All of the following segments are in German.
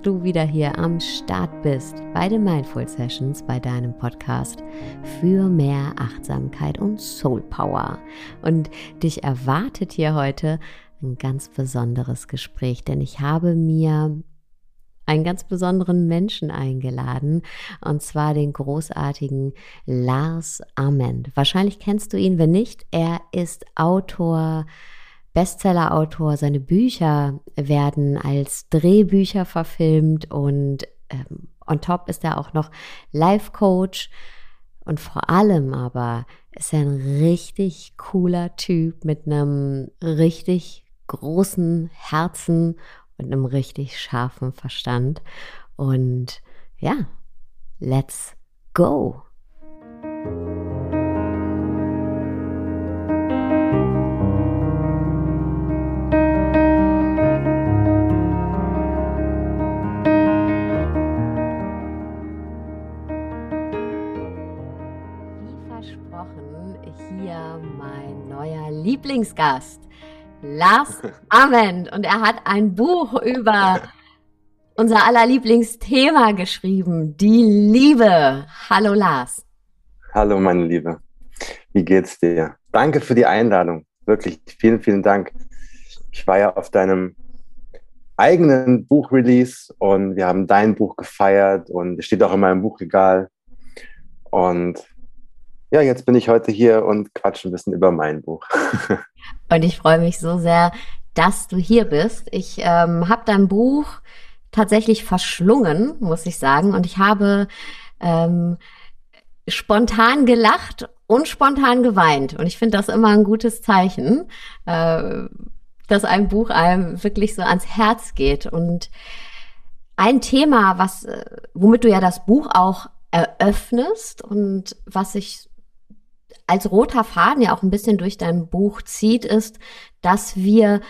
dass du wieder hier am Start bist bei den Mindful Sessions, bei deinem Podcast für mehr Achtsamkeit und Soul Power. Und dich erwartet hier heute ein ganz besonderes Gespräch, denn ich habe mir einen ganz besonderen Menschen eingeladen, und zwar den großartigen Lars Ament. Wahrscheinlich kennst du ihn, wenn nicht, er ist Autor, Bestseller-Autor. Seine Bücher werden als Drehbücher verfilmt und ähm, on top ist er auch noch Life-Coach. Und vor allem aber ist er ein richtig cooler Typ mit einem richtig großen Herzen und einem richtig scharfen Verstand. Und ja, let's go! Lieblingsgast, Lars Ament. Und er hat ein Buch über unser aller Lieblingsthema geschrieben, die Liebe. Hallo Lars. Hallo meine Liebe. Wie geht's dir? Danke für die Einladung. Wirklich vielen, vielen Dank. Ich war ja auf deinem eigenen Buchrelease und wir haben dein Buch gefeiert und es steht auch in meinem Buchregal. Und ja, jetzt bin ich heute hier und quatsche ein bisschen über mein Buch. und ich freue mich so sehr, dass du hier bist. Ich ähm, habe dein Buch tatsächlich verschlungen, muss ich sagen. Und ich habe ähm, spontan gelacht und spontan geweint. Und ich finde das immer ein gutes Zeichen, äh, dass ein Buch einem wirklich so ans Herz geht. Und ein Thema, was, äh, womit du ja das Buch auch eröffnest und was ich als roter Faden ja auch ein bisschen durch dein Buch zieht, ist, dass wir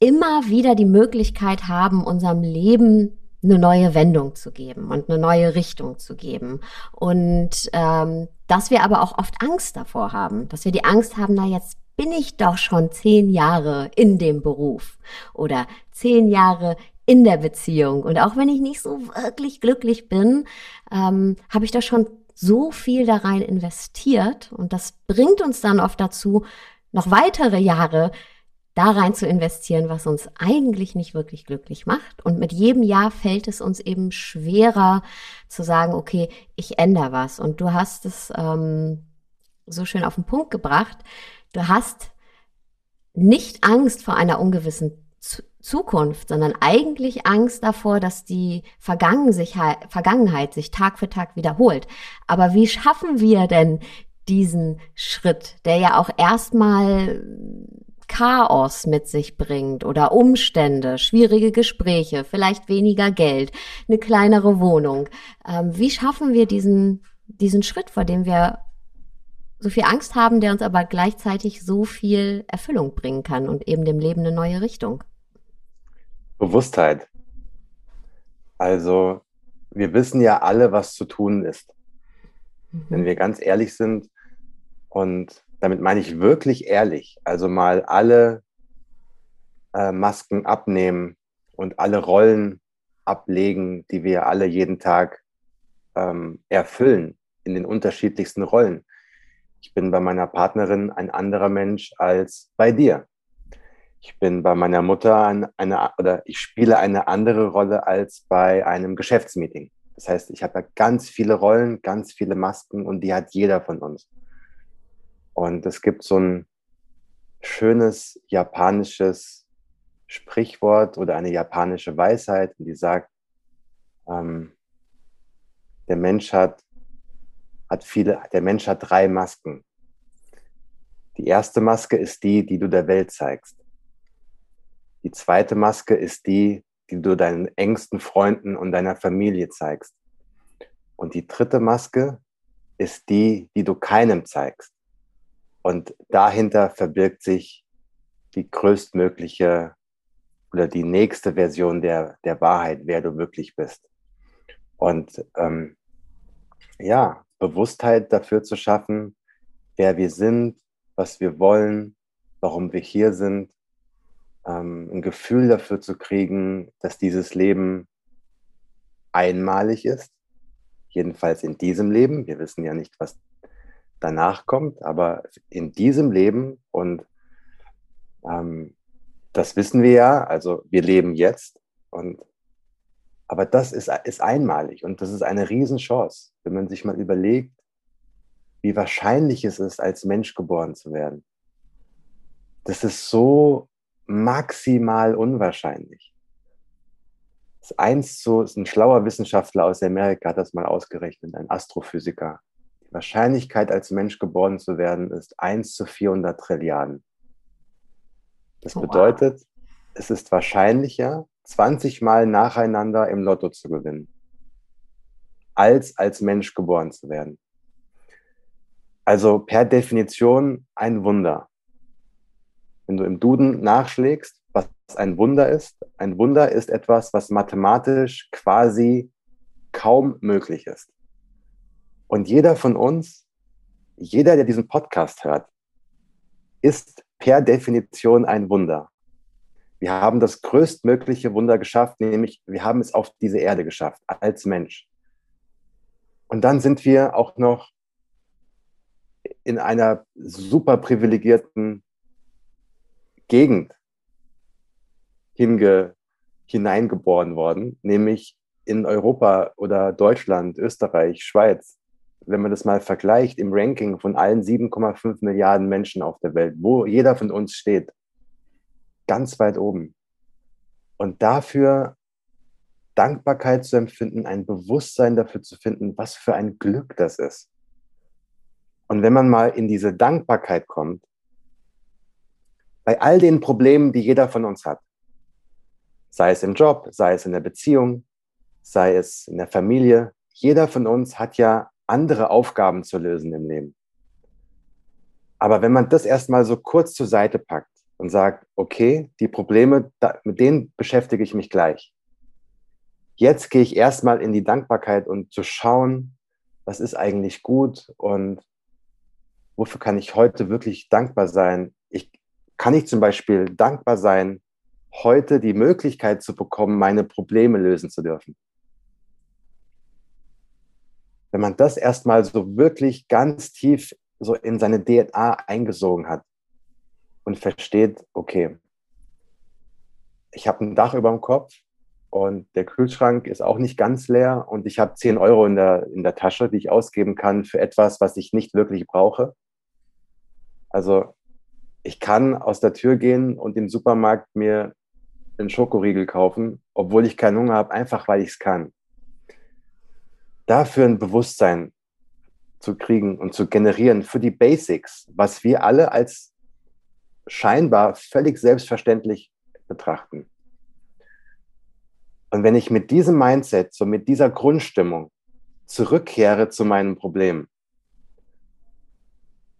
immer wieder die Möglichkeit haben, unserem Leben eine neue Wendung zu geben und eine neue Richtung zu geben. Und ähm, dass wir aber auch oft Angst davor haben, dass wir die Angst haben, na jetzt bin ich doch schon zehn Jahre in dem Beruf oder zehn Jahre in der Beziehung. Und auch wenn ich nicht so wirklich glücklich bin, ähm, habe ich da schon so viel da rein investiert und das bringt uns dann oft dazu, noch weitere Jahre da rein zu investieren, was uns eigentlich nicht wirklich glücklich macht. Und mit jedem Jahr fällt es uns eben schwerer zu sagen, okay, ich ändere was. Und du hast es ähm, so schön auf den Punkt gebracht. Du hast nicht Angst vor einer ungewissen Zukunft, sondern eigentlich Angst davor, dass die Vergangenheit sich Tag für Tag wiederholt. Aber wie schaffen wir denn diesen Schritt, der ja auch erstmal Chaos mit sich bringt oder Umstände, schwierige Gespräche, vielleicht weniger Geld, eine kleinere Wohnung. Ähm, wie schaffen wir diesen, diesen Schritt, vor dem wir so viel Angst haben, der uns aber gleichzeitig so viel Erfüllung bringen kann und eben dem Leben eine neue Richtung? Bewusstheit. Also wir wissen ja alle, was zu tun ist. Mhm. Wenn wir ganz ehrlich sind, und damit meine ich wirklich ehrlich, also mal alle äh, Masken abnehmen und alle Rollen ablegen, die wir alle jeden Tag ähm, erfüllen in den unterschiedlichsten Rollen. Ich bin bei meiner Partnerin ein anderer Mensch als bei dir. Ich bin bei meiner Mutter eine, eine, oder ich spiele eine andere Rolle als bei einem Geschäftsmeeting. Das heißt, ich habe ja ganz viele Rollen, ganz viele Masken und die hat jeder von uns. Und es gibt so ein schönes japanisches Sprichwort oder eine japanische Weisheit, die sagt, ähm, der Mensch hat, hat viele, der Mensch hat drei Masken. Die erste Maske ist die, die du der Welt zeigst. Die zweite Maske ist die, die du deinen engsten Freunden und deiner Familie zeigst. Und die dritte Maske ist die, die du keinem zeigst. Und dahinter verbirgt sich die größtmögliche oder die nächste Version der, der Wahrheit, wer du wirklich bist. Und ähm, ja, Bewusstheit dafür zu schaffen, wer wir sind, was wir wollen, warum wir hier sind ähm, ein Gefühl dafür zu kriegen, dass dieses Leben einmalig ist. Jedenfalls in diesem Leben. Wir wissen ja nicht, was danach kommt, aber in diesem Leben und ähm, das wissen wir ja, also wir leben jetzt und aber das ist, ist einmalig und das ist eine Riesenchance, wenn man sich mal überlegt, wie wahrscheinlich es ist, als Mensch geboren zu werden. Das ist so maximal unwahrscheinlich. Das ist eins zu, ist ein schlauer Wissenschaftler aus Amerika hat das mal ausgerechnet, ein Astrophysiker. Die Wahrscheinlichkeit, als Mensch geboren zu werden, ist 1 zu 400 Trilliarden. Das bedeutet, wow. es ist wahrscheinlicher, 20 Mal nacheinander im Lotto zu gewinnen, als als Mensch geboren zu werden. Also per Definition ein Wunder. Wenn du im Duden nachschlägst, was ein Wunder ist, ein Wunder ist etwas, was mathematisch quasi kaum möglich ist. Und jeder von uns, jeder, der diesen Podcast hört, ist per Definition ein Wunder. Wir haben das größtmögliche Wunder geschafft, nämlich wir haben es auf diese Erde geschafft, als Mensch. Und dann sind wir auch noch in einer super privilegierten Gegend hinge, hineingeboren worden, nämlich in Europa oder Deutschland, Österreich, Schweiz. Wenn man das mal vergleicht im Ranking von allen 7,5 Milliarden Menschen auf der Welt, wo jeder von uns steht, ganz weit oben. Und dafür Dankbarkeit zu empfinden, ein Bewusstsein dafür zu finden, was für ein Glück das ist. Und wenn man mal in diese Dankbarkeit kommt, bei all den Problemen, die jeder von uns hat, sei es im Job, sei es in der Beziehung, sei es in der Familie, jeder von uns hat ja andere Aufgaben zu lösen im Leben. Aber wenn man das erstmal so kurz zur Seite packt und sagt, okay, die Probleme, mit denen beschäftige ich mich gleich. Jetzt gehe ich erstmal in die Dankbarkeit und zu schauen, was ist eigentlich gut und wofür kann ich heute wirklich dankbar sein? Ich, kann ich zum Beispiel dankbar sein, heute die Möglichkeit zu bekommen, meine Probleme lösen zu dürfen? Wenn man das erstmal so wirklich ganz tief so in seine DNA eingesogen hat und versteht, okay, ich habe ein Dach über dem Kopf und der Kühlschrank ist auch nicht ganz leer und ich habe 10 Euro in der, in der Tasche, die ich ausgeben kann für etwas, was ich nicht wirklich brauche. Also ich kann aus der Tür gehen und im Supermarkt mir einen Schokoriegel kaufen, obwohl ich keinen Hunger habe, einfach weil ich es kann. Dafür ein Bewusstsein zu kriegen und zu generieren für die Basics, was wir alle als scheinbar völlig selbstverständlich betrachten. Und wenn ich mit diesem Mindset, so mit dieser Grundstimmung zurückkehre zu meinem Problem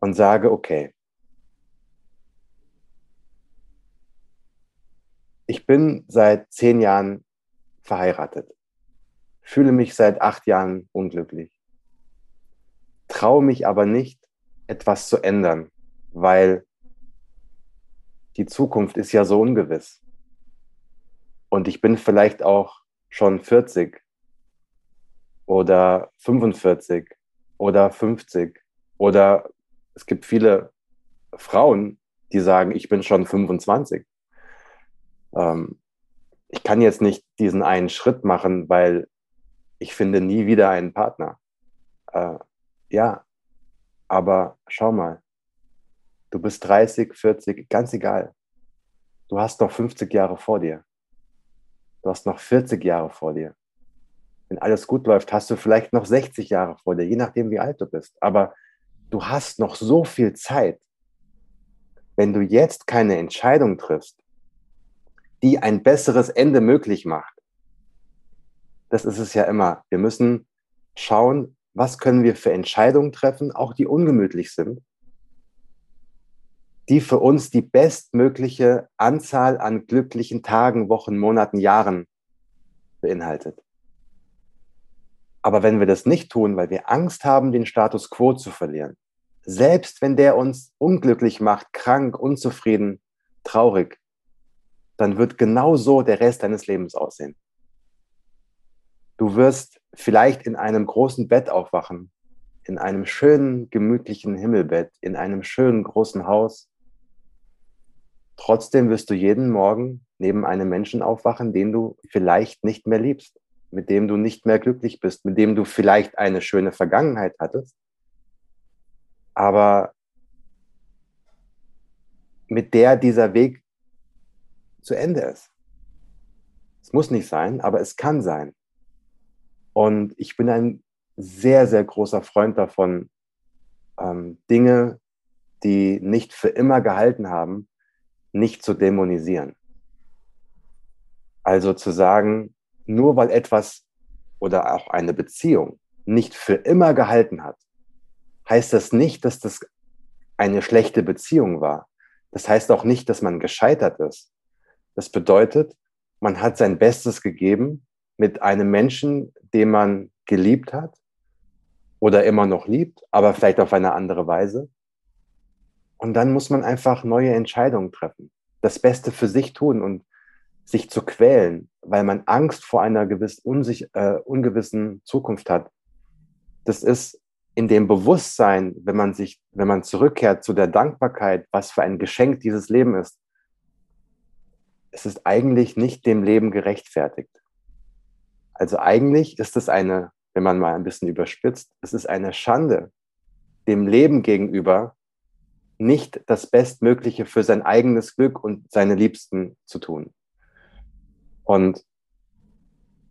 und sage, okay, ich bin seit zehn Jahren verheiratet, fühle mich seit acht Jahren unglücklich, traue mich aber nicht, etwas zu ändern, weil die Zukunft ist ja so ungewiss. Und ich bin vielleicht auch schon 40 oder 45 oder 50 oder es gibt viele Frauen, die sagen, ich bin schon 25 ähm, ich kann jetzt nicht diesen einen Schritt machen, weil ich finde nie wieder einen Partner. Äh, ja, aber schau mal, du bist 30, 40, ganz egal. Du hast noch 50 Jahre vor dir. Du hast noch 40 Jahre vor dir. Wenn alles gut läuft, hast du vielleicht noch 60 Jahre vor dir, je nachdem, wie alt du bist. Aber du hast noch so viel Zeit. Wenn du jetzt keine Entscheidung triffst, die ein besseres Ende möglich macht. Das ist es ja immer. Wir müssen schauen, was können wir für Entscheidungen treffen, auch die ungemütlich sind, die für uns die bestmögliche Anzahl an glücklichen Tagen, Wochen, Monaten, Jahren beinhaltet. Aber wenn wir das nicht tun, weil wir Angst haben, den Status quo zu verlieren, selbst wenn der uns unglücklich macht, krank, unzufrieden, traurig, dann wird genau so der Rest deines Lebens aussehen. Du wirst vielleicht in einem großen Bett aufwachen, in einem schönen, gemütlichen Himmelbett, in einem schönen, großen Haus. Trotzdem wirst du jeden Morgen neben einem Menschen aufwachen, den du vielleicht nicht mehr liebst, mit dem du nicht mehr glücklich bist, mit dem du vielleicht eine schöne Vergangenheit hattest, aber mit der dieser Weg zu Ende ist. Es muss nicht sein, aber es kann sein. Und ich bin ein sehr, sehr großer Freund davon, ähm, Dinge, die nicht für immer gehalten haben, nicht zu dämonisieren. Also zu sagen, nur weil etwas oder auch eine Beziehung nicht für immer gehalten hat, heißt das nicht, dass das eine schlechte Beziehung war. Das heißt auch nicht, dass man gescheitert ist. Das bedeutet, man hat sein Bestes gegeben mit einem Menschen, den man geliebt hat oder immer noch liebt, aber vielleicht auf eine andere Weise. Und dann muss man einfach neue Entscheidungen treffen, das Beste für sich tun und sich zu quälen, weil man Angst vor einer gewiss äh, ungewissen Zukunft hat. Das ist in dem Bewusstsein, wenn man sich, wenn man zurückkehrt zu der Dankbarkeit, was für ein Geschenk dieses Leben ist, es ist eigentlich nicht dem Leben gerechtfertigt. Also eigentlich ist es eine, wenn man mal ein bisschen überspitzt, es ist eine Schande, dem Leben gegenüber nicht das Bestmögliche für sein eigenes Glück und seine Liebsten zu tun. Und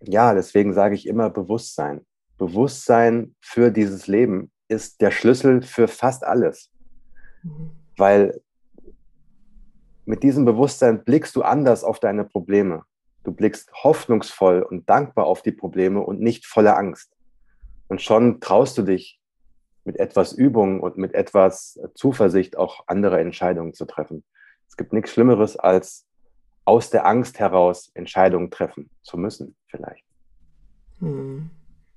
ja, deswegen sage ich immer Bewusstsein. Bewusstsein für dieses Leben ist der Schlüssel für fast alles. Mhm. Weil mit diesem Bewusstsein blickst du anders auf deine Probleme. Du blickst hoffnungsvoll und dankbar auf die Probleme und nicht voller Angst. Und schon traust du dich mit etwas Übung und mit etwas Zuversicht auch andere Entscheidungen zu treffen. Es gibt nichts Schlimmeres, als aus der Angst heraus Entscheidungen treffen zu müssen, vielleicht. Hm.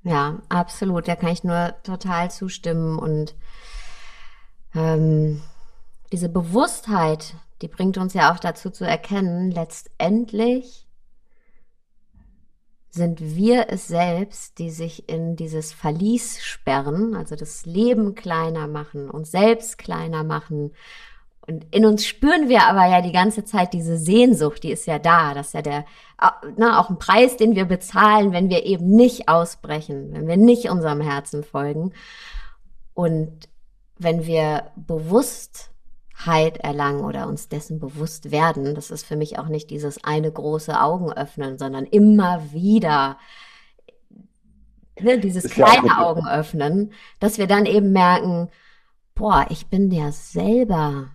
Ja, absolut. Da kann ich nur total zustimmen. Und ähm, diese Bewusstheit, die bringt uns ja auch dazu zu erkennen, letztendlich sind wir es selbst, die sich in dieses Verlies sperren, also das Leben kleiner machen, uns selbst kleiner machen. Und in uns spüren wir aber ja die ganze Zeit diese Sehnsucht, die ist ja da. Das ist ja der ne, auch ein Preis, den wir bezahlen, wenn wir eben nicht ausbrechen, wenn wir nicht unserem Herzen folgen. Und wenn wir Bewusstheit erlangen oder uns dessen bewusst werden, das ist für mich auch nicht dieses eine große Augen öffnen, sondern immer wieder ne, dieses kleine ja Augen öffnen, dass wir dann eben merken, boah, ich bin ja selber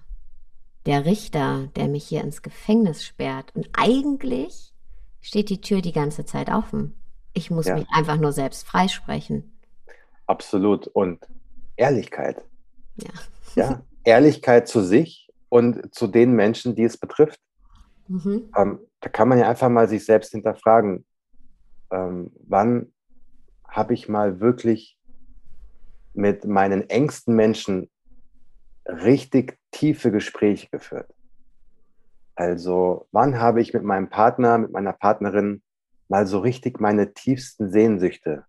der Richter, der mich hier ins Gefängnis sperrt. Und eigentlich steht die Tür die ganze Zeit offen. Ich muss ja. mich einfach nur selbst freisprechen. Absolut. Und Ehrlichkeit. Ja. ja. Ehrlichkeit zu sich und zu den Menschen, die es betrifft. Mhm. Ähm, da kann man ja einfach mal sich selbst hinterfragen, ähm, wann habe ich mal wirklich mit meinen engsten Menschen richtig tiefe Gespräche geführt? Also wann habe ich mit meinem Partner, mit meiner Partnerin mal so richtig meine tiefsten Sehnsüchte,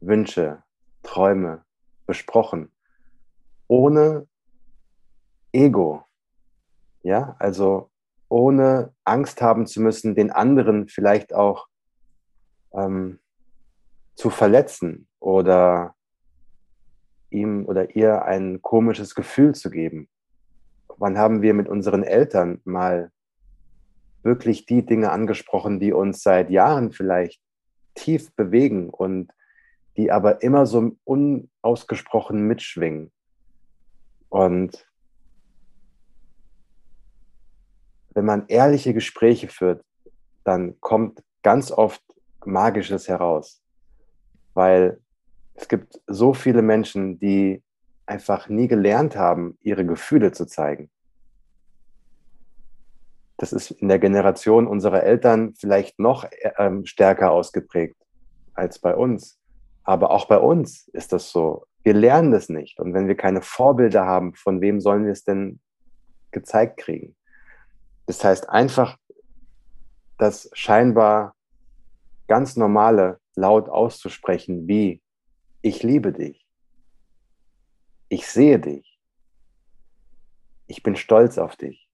Wünsche, Träume besprochen, ohne Ego, ja, also ohne Angst haben zu müssen, den anderen vielleicht auch ähm, zu verletzen oder ihm oder ihr ein komisches Gefühl zu geben. Wann haben wir mit unseren Eltern mal wirklich die Dinge angesprochen, die uns seit Jahren vielleicht tief bewegen und die aber immer so unausgesprochen mitschwingen. Und wenn man ehrliche Gespräche führt, dann kommt ganz oft Magisches heraus, weil es gibt so viele Menschen, die einfach nie gelernt haben, ihre Gefühle zu zeigen das ist in der Generation unserer Eltern vielleicht noch ähm, stärker ausgeprägt als bei uns. Aber auch bei uns ist das so. Wir lernen das nicht. Und wenn wir keine Vorbilder haben, von wem sollen wir es denn gezeigt kriegen? Das heißt, einfach das scheinbar ganz normale laut auszusprechen, wie ich liebe dich, ich sehe dich, ich bin stolz auf dich.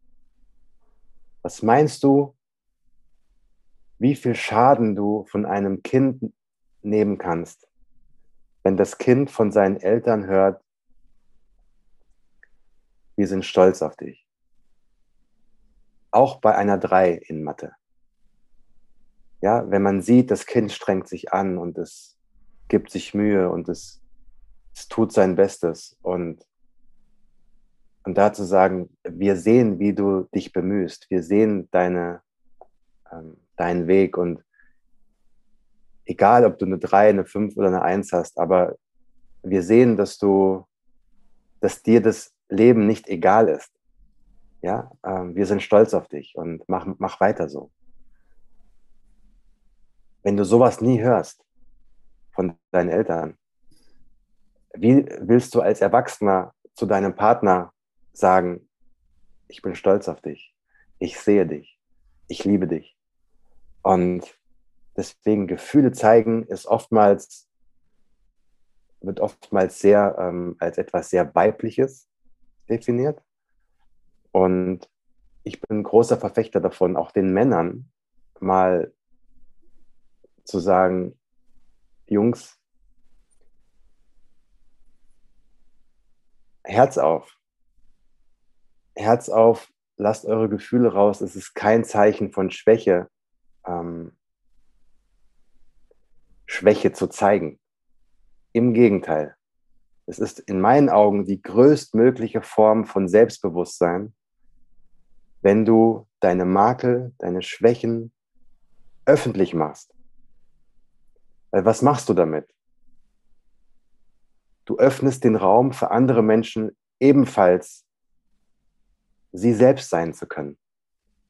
Was meinst du, wie viel Schaden du von einem Kind nehmen kannst, wenn das Kind von seinen Eltern hört, wir sind stolz auf dich. Auch bei einer Drei in Mathe. Ja, wenn man sieht, das Kind strengt sich an und es gibt sich Mühe und es, es tut sein Bestes und und da zu sagen, wir sehen, wie du dich bemühst, wir sehen deine, ähm, deinen Weg und egal, ob du eine 3, eine 5 oder eine 1 hast, aber wir sehen, dass du, dass dir das Leben nicht egal ist. Ja, ähm, wir sind stolz auf dich und mach, mach weiter so. Wenn du sowas nie hörst von deinen Eltern, wie willst du als Erwachsener zu deinem Partner sagen, ich bin stolz auf dich, ich sehe dich, ich liebe dich. Und deswegen Gefühle zeigen ist oftmals, wird oftmals sehr ähm, als etwas sehr Weibliches definiert. Und ich bin großer Verfechter davon, auch den Männern mal zu sagen, Jungs, Herz auf. Herz auf, lasst eure Gefühle raus. Es ist kein Zeichen von Schwäche, ähm, Schwäche zu zeigen. Im Gegenteil. Es ist in meinen Augen die größtmögliche Form von Selbstbewusstsein, wenn du deine Makel, deine Schwächen öffentlich machst. Weil was machst du damit? Du öffnest den Raum für andere Menschen ebenfalls sie selbst sein zu können.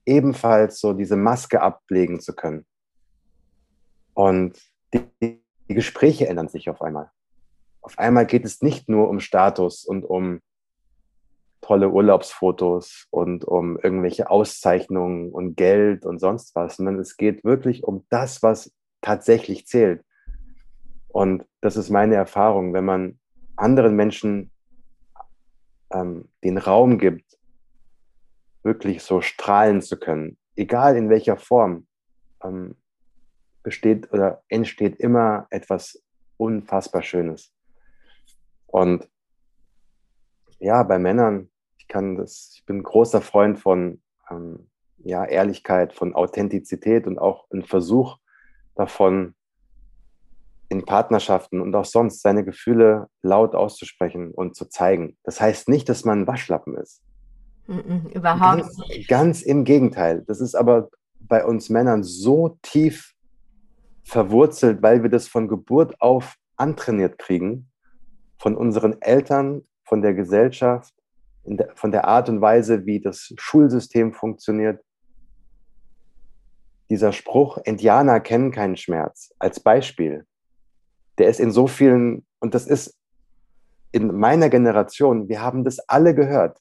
Ebenfalls so diese Maske ablegen zu können. Und die, die Gespräche ändern sich auf einmal. Auf einmal geht es nicht nur um Status und um tolle Urlaubsfotos und um irgendwelche Auszeichnungen und Geld und sonst was, sondern es geht wirklich um das, was tatsächlich zählt. Und das ist meine Erfahrung, wenn man anderen Menschen ähm, den Raum gibt, wirklich so strahlen zu können, egal in welcher Form, ähm, besteht oder entsteht immer etwas unfassbar Schönes. Und ja, bei Männern, ich kann das, ich bin ein großer Freund von ähm, ja, Ehrlichkeit, von Authentizität und auch ein Versuch davon, in Partnerschaften und auch sonst seine Gefühle laut auszusprechen und zu zeigen. Das heißt nicht, dass man ein Waschlappen ist. Mm überhaupt ganz, nicht. Ganz im Gegenteil. Das ist aber bei uns Männern so tief verwurzelt, weil wir das von Geburt auf antrainiert kriegen, von unseren Eltern, von der Gesellschaft, der, von der Art und Weise, wie das Schulsystem funktioniert. Dieser Spruch, Indianer kennen keinen Schmerz, als Beispiel, der ist in so vielen, und das ist in meiner Generation, wir haben das alle gehört.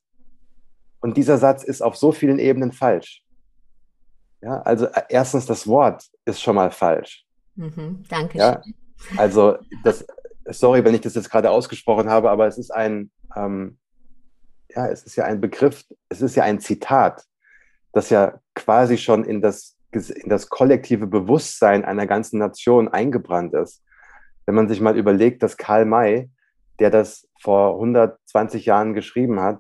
Und dieser Satz ist auf so vielen Ebenen falsch. Ja, also äh, erstens das Wort ist schon mal falsch. Mhm, danke. Ja, also das, sorry, wenn ich das jetzt gerade ausgesprochen habe, aber es ist ein, ähm, ja, es ist ja ein Begriff, es ist ja ein Zitat, das ja quasi schon in das, in das kollektive Bewusstsein einer ganzen Nation eingebrannt ist. Wenn man sich mal überlegt, dass Karl May, der das vor 120 Jahren geschrieben hat,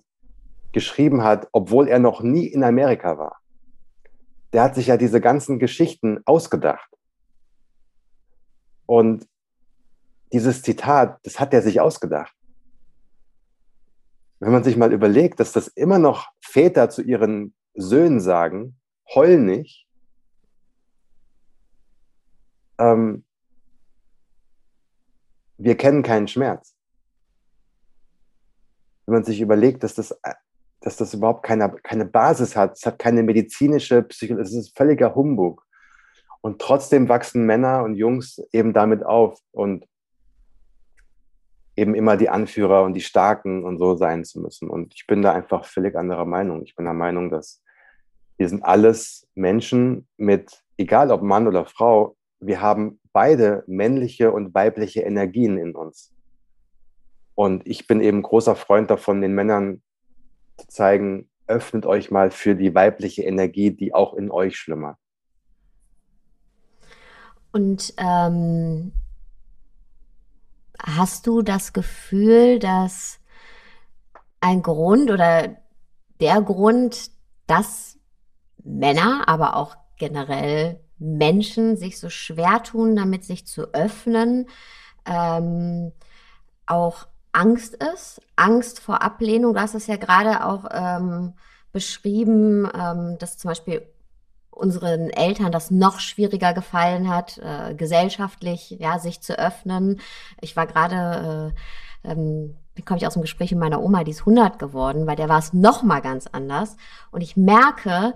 geschrieben hat, obwohl er noch nie in Amerika war. Der hat sich ja diese ganzen Geschichten ausgedacht. Und dieses Zitat, das hat er sich ausgedacht. Wenn man sich mal überlegt, dass das immer noch Väter zu ihren Söhnen sagen, heul nicht, ähm, wir kennen keinen Schmerz. Wenn man sich überlegt, dass das, dass das überhaupt keine, keine Basis hat, es hat keine medizinische Psychologie, es ist völliger Humbug. Und trotzdem wachsen Männer und Jungs eben damit auf und eben immer die Anführer und die Starken und so sein zu müssen. Und ich bin da einfach völlig anderer Meinung. Ich bin der Meinung, dass Wir sind alles Menschen mit, egal ob Mann oder Frau, wir haben beide männliche und weibliche Energien in uns. Und ich bin eben großer Freund davon, den Männern zu zeigen, öffnet euch mal für die weibliche Energie, die auch in euch schlummert. Und ähm, hast du das Gefühl, dass ein Grund oder der Grund, dass Männer, aber auch generell Menschen sich so schwer tun, damit sich zu öffnen, ähm, auch Angst ist, Angst vor Ablehnung. Du hast es ja gerade auch ähm, beschrieben, ähm, dass zum Beispiel unseren Eltern das noch schwieriger gefallen hat, äh, gesellschaftlich ja sich zu öffnen. Ich war gerade, äh, ähm, wie komme ich aus dem Gespräch mit meiner Oma, die ist 100 geworden, weil der war es noch mal ganz anders. Und ich merke,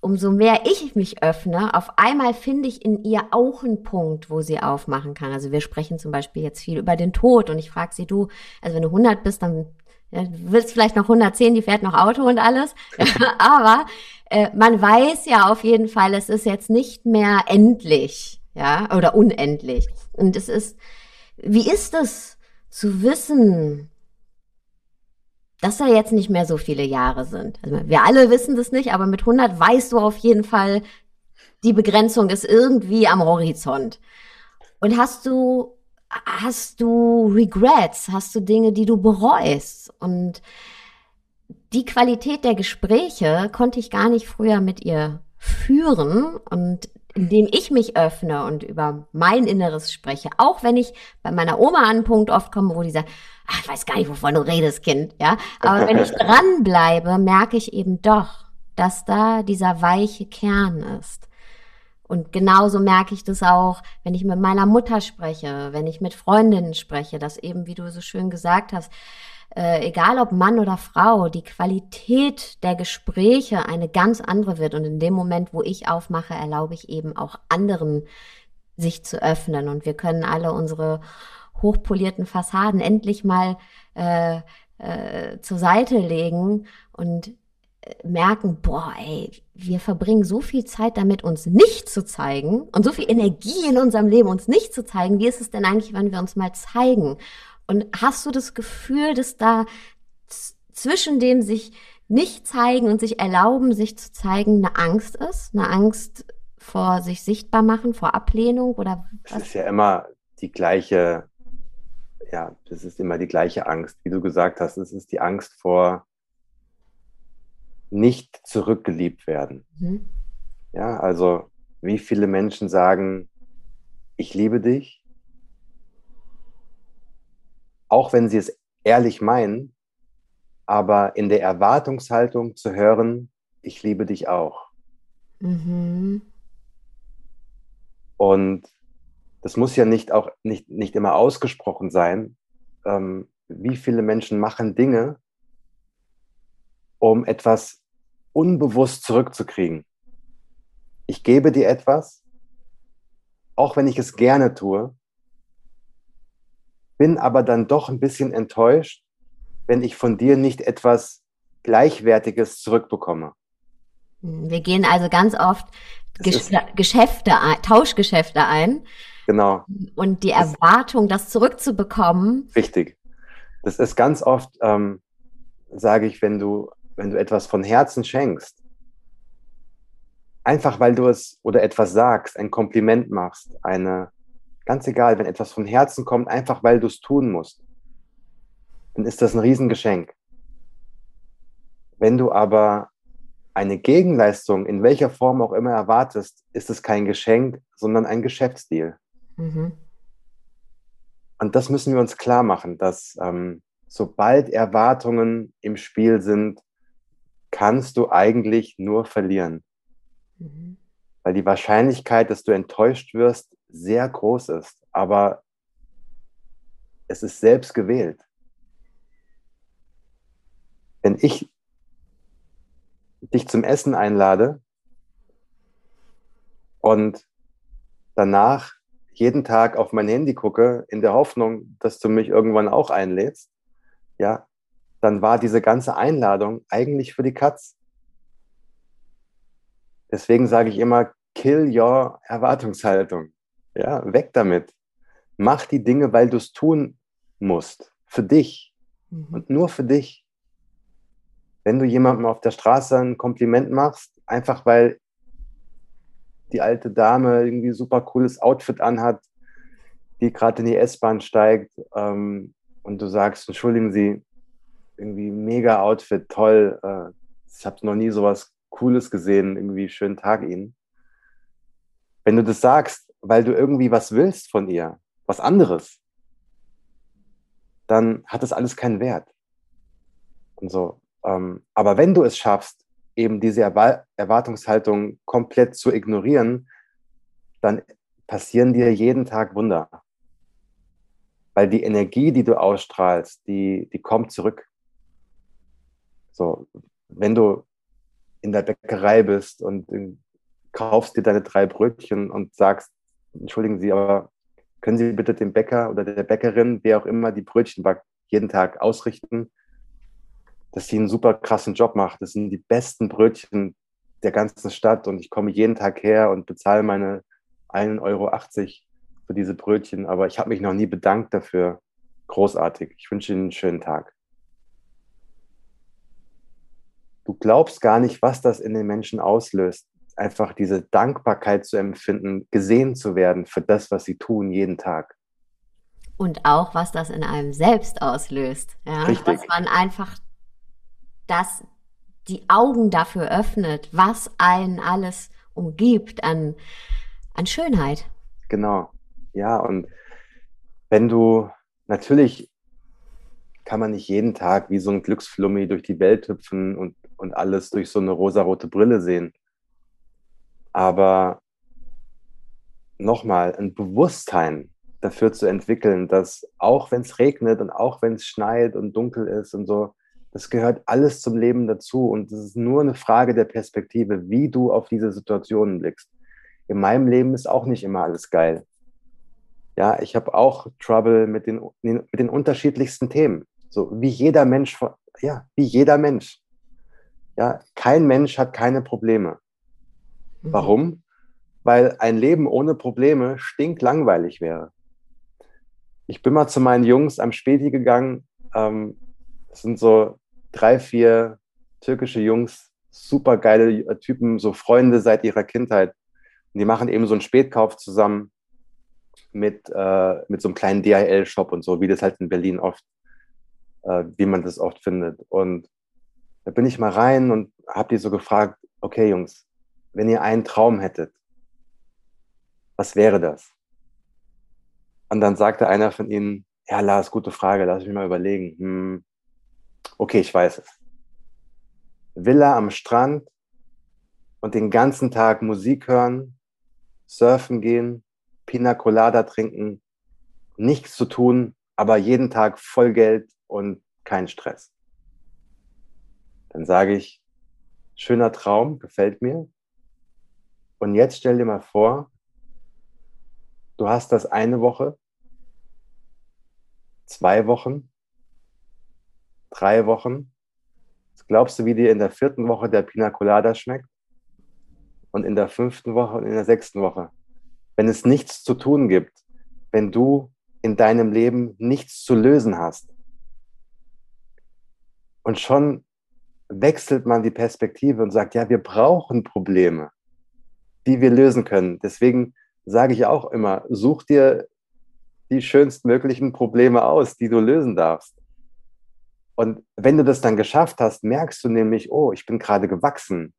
umso mehr ich mich öffne, auf einmal finde ich in ihr auch einen Punkt, wo sie aufmachen kann. Also wir sprechen zum Beispiel jetzt viel über den Tod und ich frage sie, du, also wenn du 100 bist, dann ja, du willst vielleicht noch 110, die fährt noch Auto und alles. Aber äh, man weiß ja auf jeden Fall, es ist jetzt nicht mehr endlich, ja, oder unendlich. Und es ist, wie ist es zu wissen, dass da jetzt nicht mehr so viele Jahre sind. Also wir alle wissen das nicht, aber mit 100 weißt du auf jeden Fall, die Begrenzung ist irgendwie am Horizont. Und hast du, hast du Regrets? Hast du Dinge, die du bereust? Und die Qualität der Gespräche konnte ich gar nicht früher mit ihr führen. Und indem ich mich öffne und über mein Inneres spreche, auch wenn ich bei meiner Oma an einen Punkt oft komme, wo die sagt, ach, ich weiß gar nicht, wovon du redest, Kind, ja. Aber wenn ich dranbleibe, merke ich eben doch, dass da dieser weiche Kern ist. Und genauso merke ich das auch, wenn ich mit meiner Mutter spreche, wenn ich mit Freundinnen spreche, dass eben, wie du so schön gesagt hast, äh, egal ob Mann oder Frau, die Qualität der Gespräche eine ganz andere wird. Und in dem Moment, wo ich aufmache, erlaube ich eben auch anderen, sich zu öffnen. Und wir können alle unsere hochpolierten Fassaden endlich mal äh, äh, zur Seite legen und äh, merken, boah, ey, wir verbringen so viel Zeit damit, uns nicht zu zeigen und so viel Energie in unserem Leben, uns nicht zu zeigen. Wie ist es denn eigentlich, wenn wir uns mal zeigen? Und hast du das Gefühl, dass da zwischen dem sich nicht zeigen und sich erlauben, sich zu zeigen, eine Angst ist? Eine Angst vor sich sichtbar machen, vor Ablehnung oder was? Es ist ja immer die gleiche ja, das ist immer die gleiche Angst, wie du gesagt hast. Es ist die Angst vor nicht zurückgeliebt werden. Mhm. Ja, also wie viele Menschen sagen, ich liebe dich, auch wenn sie es ehrlich meinen, aber in der Erwartungshaltung zu hören, ich liebe dich auch. Mhm. Und das muss ja nicht auch nicht, nicht immer ausgesprochen sein. Ähm, wie viele Menschen machen Dinge, um etwas unbewusst zurückzukriegen? Ich gebe dir etwas, auch wenn ich es gerne tue, bin aber dann doch ein bisschen enttäuscht, wenn ich von dir nicht etwas Gleichwertiges zurückbekomme. Wir gehen also ganz oft Gesch Geschäfte, Tauschgeschäfte ein, Genau. Und die Erwartung, das zurückzubekommen. Richtig. Das ist ganz oft, ähm, sage ich, wenn du, wenn du etwas von Herzen schenkst, einfach weil du es oder etwas sagst, ein Kompliment machst, eine, ganz egal, wenn etwas von Herzen kommt, einfach weil du es tun musst, dann ist das ein Riesengeschenk. Wenn du aber eine Gegenleistung in welcher Form auch immer erwartest, ist es kein Geschenk, sondern ein Geschäftsdeal. Mhm. Und das müssen wir uns klar machen, dass ähm, sobald Erwartungen im Spiel sind, kannst du eigentlich nur verlieren. Mhm. Weil die Wahrscheinlichkeit, dass du enttäuscht wirst, sehr groß ist. Aber es ist selbst gewählt. Wenn ich dich zum Essen einlade und danach jeden Tag auf mein Handy gucke, in der Hoffnung, dass du mich irgendwann auch einlädst, ja, dann war diese ganze Einladung eigentlich für die Katz. deswegen sage ich immer, kill your Erwartungshaltung. Ja, weg damit. Mach die Dinge, weil du es tun musst. Für dich. Mhm. Und nur für dich. Wenn du jemandem auf der Straße ein Kompliment machst, einfach weil die alte Dame irgendwie super cooles Outfit anhat, die gerade in die S-Bahn steigt ähm, und du sagst, entschuldigen Sie, irgendwie mega Outfit, toll, äh, ich habe noch nie sowas Cooles gesehen, irgendwie schönen Tag Ihnen. Wenn du das sagst, weil du irgendwie was willst von ihr, was anderes, dann hat das alles keinen Wert. Und so. Ähm, aber wenn du es schaffst, eben diese Erwartungshaltung komplett zu ignorieren, dann passieren dir jeden Tag Wunder. Weil die Energie, die du ausstrahlst, die, die kommt zurück. So, wenn du in der Bäckerei bist und kaufst dir deine drei Brötchen und sagst, entschuldigen Sie, aber können Sie bitte dem Bäcker oder der Bäckerin, wer auch immer die Brötchen backt, jeden Tag ausrichten, dass sie einen super krassen Job macht. Das sind die besten Brötchen der ganzen Stadt und ich komme jeden Tag her und bezahle meine 1,80 Euro für diese Brötchen, aber ich habe mich noch nie bedankt dafür. Großartig. Ich wünsche Ihnen einen schönen Tag. Du glaubst gar nicht, was das in den Menschen auslöst, einfach diese Dankbarkeit zu empfinden, gesehen zu werden für das, was sie tun jeden Tag. Und auch, was das in einem selbst auslöst. Ja? Richtig. Dass man einfach das die Augen dafür öffnet, was einen alles umgibt an, an Schönheit. Genau, ja, und wenn du natürlich kann man nicht jeden Tag wie so ein Glücksflummi durch die Welt hüpfen und, und alles durch so eine rosarote Brille sehen. Aber nochmal, ein Bewusstsein dafür zu entwickeln, dass auch wenn es regnet und auch wenn es schneit und dunkel ist und so, das gehört alles zum Leben dazu. Und es ist nur eine Frage der Perspektive, wie du auf diese Situationen blickst. In meinem Leben ist auch nicht immer alles geil. Ja, ich habe auch Trouble mit den, mit den unterschiedlichsten Themen. So wie jeder Mensch, ja, wie jeder Mensch. Ja, kein Mensch hat keine Probleme. Mhm. Warum? Weil ein Leben ohne Probleme stinklangweilig wäre. Ich bin mal zu meinen Jungs am Späti gegangen. Ähm, das sind so drei, vier türkische Jungs, super geile Typen, so Freunde seit ihrer Kindheit. Und die machen eben so einen Spätkauf zusammen mit, äh, mit so einem kleinen DHL-Shop und so, wie das halt in Berlin oft, äh, wie man das oft findet. Und da bin ich mal rein und habe die so gefragt, okay Jungs, wenn ihr einen Traum hättet, was wäre das? Und dann sagte einer von ihnen, ja, Lars, gute Frage, lass mich mal überlegen. Hm, Okay, ich weiß es. Villa am Strand und den ganzen Tag Musik hören, surfen gehen, Pina Colada trinken, nichts zu tun, aber jeden Tag voll Geld und kein Stress. Dann sage ich, schöner Traum, gefällt mir. Und jetzt stell dir mal vor, du hast das eine Woche, zwei Wochen, drei Wochen. Was glaubst du, wie dir in der vierten Woche der Pina Colada schmeckt? Und in der fünften Woche und in der sechsten Woche? Wenn es nichts zu tun gibt, wenn du in deinem Leben nichts zu lösen hast. Und schon wechselt man die Perspektive und sagt, ja, wir brauchen Probleme, die wir lösen können. Deswegen sage ich auch immer, such dir die schönstmöglichen Probleme aus, die du lösen darfst. Und wenn du das dann geschafft hast, merkst du nämlich, oh, ich bin gerade gewachsen.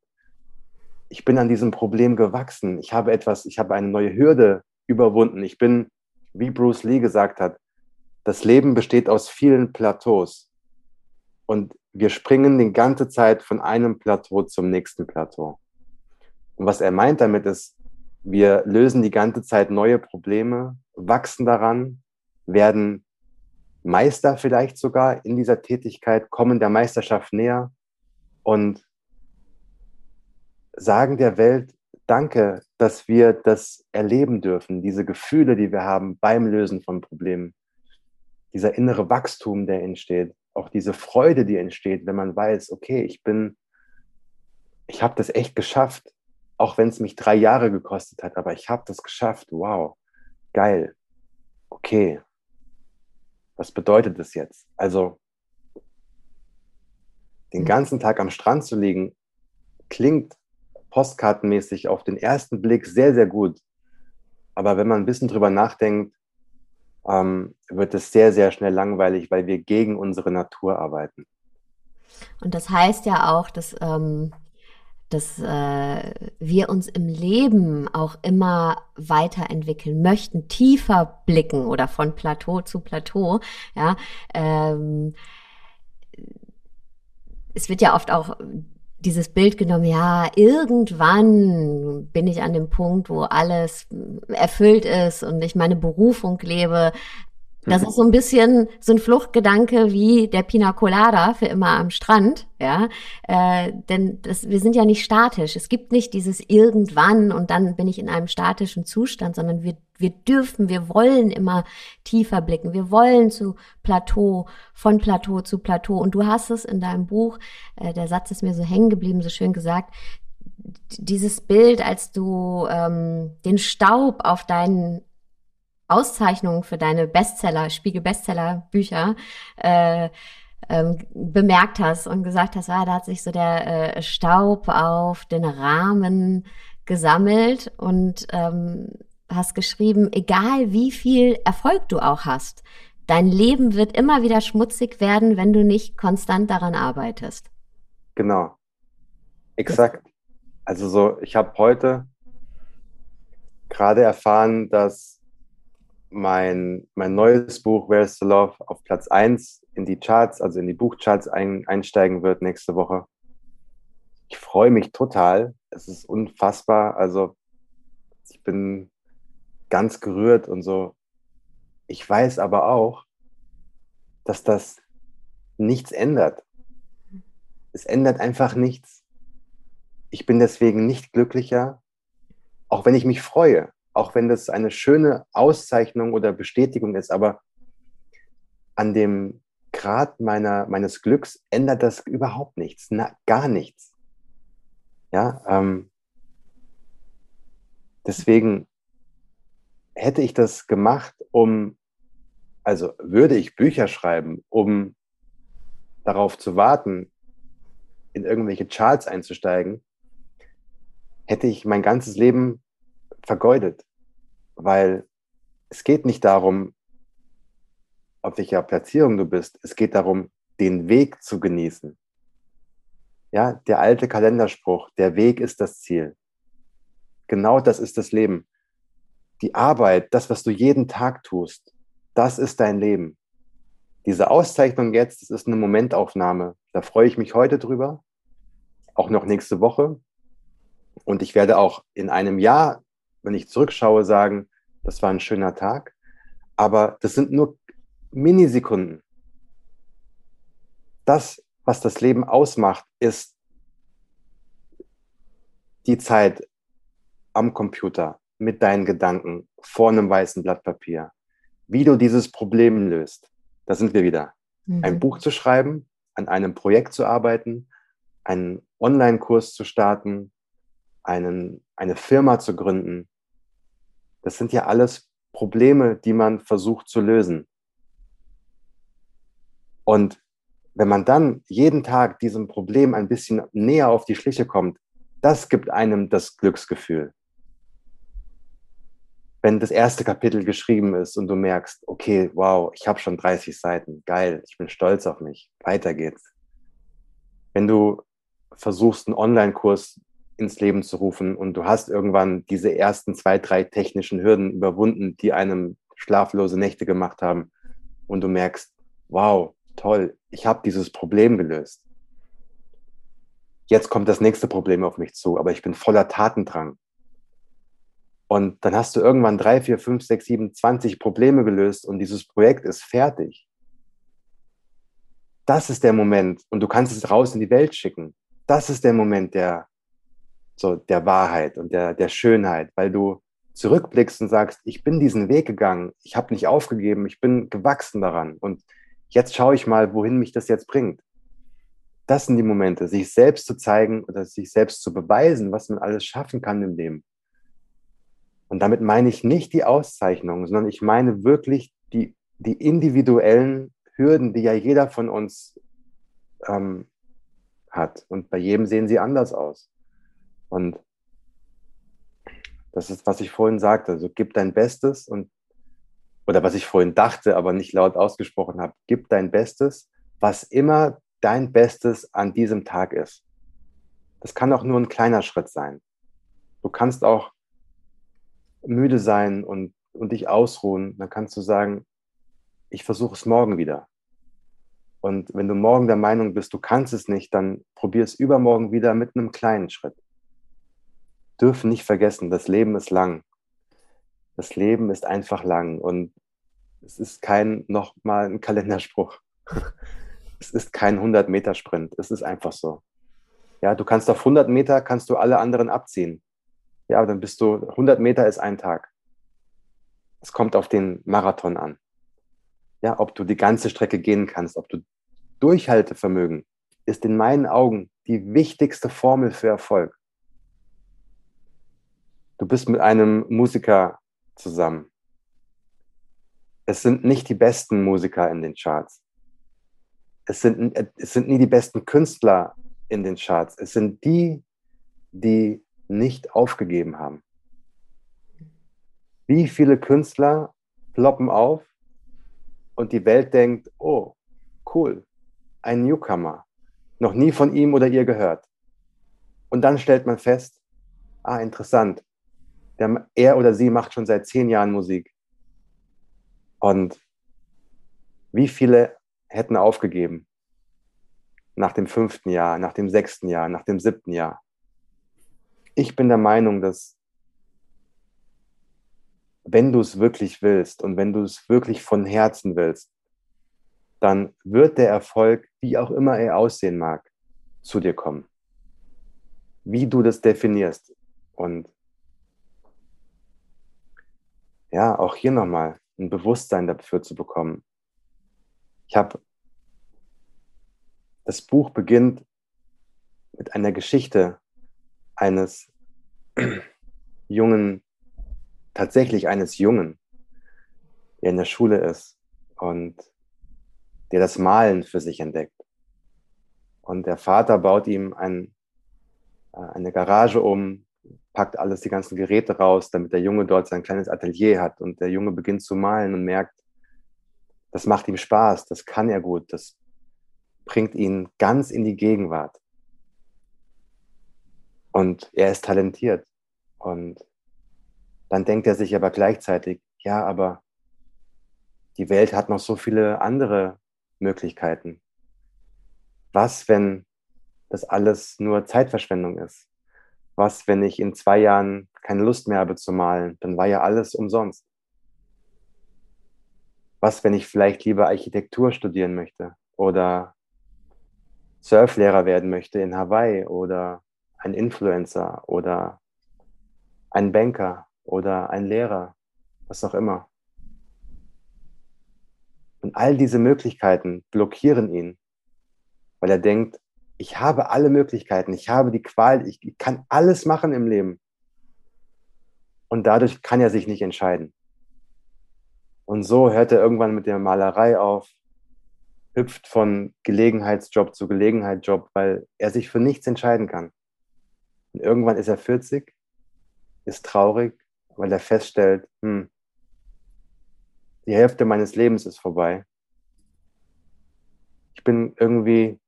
Ich bin an diesem Problem gewachsen. Ich habe etwas, ich habe eine neue Hürde überwunden. Ich bin, wie Bruce Lee gesagt hat, das Leben besteht aus vielen Plateaus. Und wir springen die ganze Zeit von einem Plateau zum nächsten Plateau. Und was er meint damit ist, wir lösen die ganze Zeit neue Probleme, wachsen daran, werden Meister vielleicht sogar in dieser Tätigkeit, kommen der Meisterschaft näher und sagen der Welt, danke, dass wir das erleben dürfen, diese Gefühle, die wir haben beim Lösen von Problemen, dieser innere Wachstum, der entsteht, auch diese Freude, die entsteht, wenn man weiß, okay, ich bin, ich habe das echt geschafft. Auch wenn es mich drei Jahre gekostet hat, aber ich habe das geschafft. Wow, geil. Okay. Was bedeutet das jetzt? Also, den mhm. ganzen Tag am Strand zu liegen, klingt postkartenmäßig auf den ersten Blick sehr, sehr gut. Aber wenn man ein bisschen drüber nachdenkt, ähm, wird es sehr, sehr schnell langweilig, weil wir gegen unsere Natur arbeiten. Und das heißt ja auch, dass, ähm, dass äh, wir uns im Leben auch immer weiterentwickeln möchten, tiefer blicken oder von Plateau zu Plateau. Ja, ähm, es wird ja oft auch dieses Bild genommen, ja, irgendwann bin ich an dem Punkt, wo alles erfüllt ist und ich meine Berufung lebe. Das mhm. ist so ein bisschen so ein Fluchtgedanke wie der Pina Colada für immer am Strand, ja. Äh, denn das, wir sind ja nicht statisch. Es gibt nicht dieses irgendwann und dann bin ich in einem statischen Zustand, sondern wir, wir dürfen, wir wollen immer tiefer blicken. Wir wollen zu Plateau, von Plateau zu Plateau. Und du hast es in deinem Buch, äh, der Satz ist mir so hängen geblieben, so schön gesagt, dieses Bild, als du ähm, den Staub auf deinen Auszeichnungen für deine Bestseller, Spiegel-Bestseller-Bücher äh, ähm, bemerkt hast und gesagt hast, ah, da hat sich so der äh, Staub auf den Rahmen gesammelt und ähm, hast geschrieben, egal wie viel Erfolg du auch hast, dein Leben wird immer wieder schmutzig werden, wenn du nicht konstant daran arbeitest. Genau. Exakt. Also so, ich habe heute gerade erfahren, dass mein, mein neues Buch Where's the Love auf Platz 1 in die Charts, also in die Buchcharts ein, einsteigen wird nächste Woche. Ich freue mich total. Es ist unfassbar. Also ich bin ganz gerührt und so. Ich weiß aber auch, dass das nichts ändert. Es ändert einfach nichts. Ich bin deswegen nicht glücklicher, auch wenn ich mich freue auch wenn das eine schöne Auszeichnung oder Bestätigung ist, aber an dem Grad meiner, meines Glücks ändert das überhaupt nichts, na, gar nichts. Ja, ähm, deswegen hätte ich das gemacht, um, also würde ich Bücher schreiben, um darauf zu warten, in irgendwelche Charts einzusteigen, hätte ich mein ganzes Leben vergeudet, weil es geht nicht darum, auf welcher Platzierung du bist. Es geht darum, den Weg zu genießen. Ja, der alte Kalenderspruch, der Weg ist das Ziel. Genau das ist das Leben. Die Arbeit, das, was du jeden Tag tust, das ist dein Leben. Diese Auszeichnung jetzt, das ist eine Momentaufnahme. Da freue ich mich heute drüber, auch noch nächste Woche. Und ich werde auch in einem Jahr wenn ich zurückschaue, sagen, das war ein schöner Tag. Aber das sind nur Minisekunden. Das, was das Leben ausmacht, ist die Zeit am Computer mit deinen Gedanken vor einem weißen Blatt Papier. Wie du dieses Problem löst. Da sind wir wieder. Mhm. Ein Buch zu schreiben, an einem Projekt zu arbeiten, einen Online-Kurs zu starten, einen, eine Firma zu gründen, das sind ja alles Probleme, die man versucht zu lösen. Und wenn man dann jeden Tag diesem Problem ein bisschen näher auf die Schliche kommt, das gibt einem das Glücksgefühl. Wenn das erste Kapitel geschrieben ist und du merkst, okay, wow, ich habe schon 30 Seiten, geil, ich bin stolz auf mich, weiter geht's. Wenn du versuchst, einen Online-Kurs ins Leben zu rufen und du hast irgendwann diese ersten zwei, drei technischen Hürden überwunden, die einem schlaflose Nächte gemacht haben und du merkst, wow, toll, ich habe dieses Problem gelöst. Jetzt kommt das nächste Problem auf mich zu, aber ich bin voller Tatendrang. Und dann hast du irgendwann drei, vier, fünf, sechs, sieben, zwanzig Probleme gelöst und dieses Projekt ist fertig. Das ist der Moment und du kannst es raus in die Welt schicken. Das ist der Moment, der so der Wahrheit und der, der Schönheit, weil du zurückblickst und sagst, ich bin diesen Weg gegangen, ich habe nicht aufgegeben, ich bin gewachsen daran und jetzt schaue ich mal, wohin mich das jetzt bringt. das sind die Momente, sich selbst zu zeigen oder sich selbst zu beweisen, was man alles schaffen kann im Leben. Und damit meine ich nicht die Auszeichnungen, sondern ich meine wirklich die, die individuellen Hürden, die ja jeder von uns ähm, hat. Und bei jedem sehen sie anders aus. Und das ist, was ich vorhin sagte. Also gib dein Bestes und, oder was ich vorhin dachte, aber nicht laut ausgesprochen habe, gib dein Bestes, was immer dein Bestes an diesem Tag ist. Das kann auch nur ein kleiner Schritt sein. Du kannst auch müde sein und, und dich ausruhen. Dann kannst du sagen, ich versuche es morgen wieder. Und wenn du morgen der Meinung bist, du kannst es nicht, dann probier es übermorgen wieder mit einem kleinen Schritt. Dürfen nicht vergessen, das Leben ist lang. Das Leben ist einfach lang und es ist kein nochmal ein Kalenderspruch. es ist kein 100-Meter-Sprint. Es ist einfach so. Ja, du kannst auf 100 Meter, kannst du alle anderen abziehen. Ja, dann bist du, 100 Meter ist ein Tag. Es kommt auf den Marathon an. Ja, ob du die ganze Strecke gehen kannst, ob du Durchhaltevermögen ist in meinen Augen die wichtigste Formel für Erfolg. Du bist mit einem Musiker zusammen. Es sind nicht die besten Musiker in den Charts es sind, es sind nie die besten Künstler in den Charts. Es sind die, die nicht aufgegeben haben. Wie viele Künstler ploppen auf und die Welt denkt, oh, cool, ein Newcomer, noch nie von ihm oder ihr gehört. Und dann stellt man fest, ah, interessant, der, er oder sie macht schon seit zehn Jahren Musik. Und wie viele hätten aufgegeben. Nach dem fünften Jahr, nach dem sechsten Jahr, nach dem siebten Jahr. Ich bin der Meinung, dass wenn du es wirklich willst und wenn du es wirklich von Herzen willst, dann wird der Erfolg, wie auch immer er aussehen mag, zu dir kommen. Wie du das definierst. Und ja, auch hier nochmal ein Bewusstsein dafür zu bekommen. Ich habe das Buch beginnt mit einer Geschichte eines jungen, tatsächlich eines Jungen, der in der Schule ist und der das Malen für sich entdeckt. Und der Vater baut ihm ein, äh, eine Garage um, packt alles, die ganzen Geräte raus, damit der Junge dort sein kleines Atelier hat. Und der Junge beginnt zu malen und merkt, das macht ihm Spaß, das kann er gut, das bringt ihn ganz in die Gegenwart. Und er ist talentiert. Und dann denkt er sich aber gleichzeitig, ja, aber die Welt hat noch so viele andere Möglichkeiten. Was, wenn das alles nur Zeitverschwendung ist? Was, wenn ich in zwei Jahren keine Lust mehr habe zu malen? Dann war ja alles umsonst was, wenn ich vielleicht lieber Architektur studieren möchte oder Surflehrer werden möchte in Hawaii oder ein Influencer oder ein Banker oder ein Lehrer, was auch immer. Und all diese Möglichkeiten blockieren ihn, weil er denkt, ich habe alle Möglichkeiten, ich habe die Qual, ich kann alles machen im Leben. Und dadurch kann er sich nicht entscheiden. Und so hört er irgendwann mit der Malerei auf, hüpft von Gelegenheitsjob zu Gelegenheitsjob, weil er sich für nichts entscheiden kann. Und irgendwann ist er 40, ist traurig, weil er feststellt, hm, die Hälfte meines Lebens ist vorbei. Ich bin irgendwie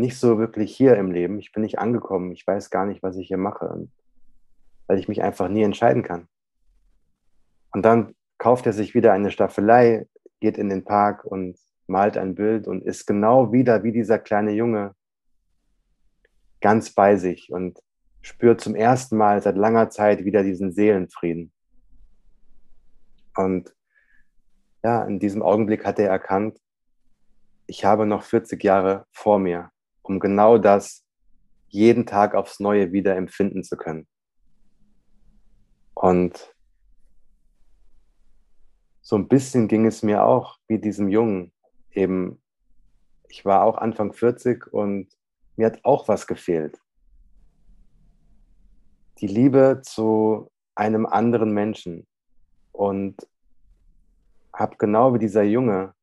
nicht so wirklich hier im Leben. Ich bin nicht angekommen. Ich weiß gar nicht, was ich hier mache, weil ich mich einfach nie entscheiden kann. Und dann kauft er sich wieder eine Staffelei, geht in den Park und malt ein Bild und ist genau wieder wie dieser kleine Junge ganz bei sich und spürt zum ersten Mal seit langer Zeit wieder diesen Seelenfrieden. Und ja, in diesem Augenblick hat er erkannt, ich habe noch 40 Jahre vor mir, um genau das jeden Tag aufs Neue wieder empfinden zu können. Und so ein bisschen ging es mir auch wie diesem Jungen. Eben, ich war auch Anfang 40 und mir hat auch was gefehlt. Die Liebe zu einem anderen Menschen. Und habe genau wie dieser Junge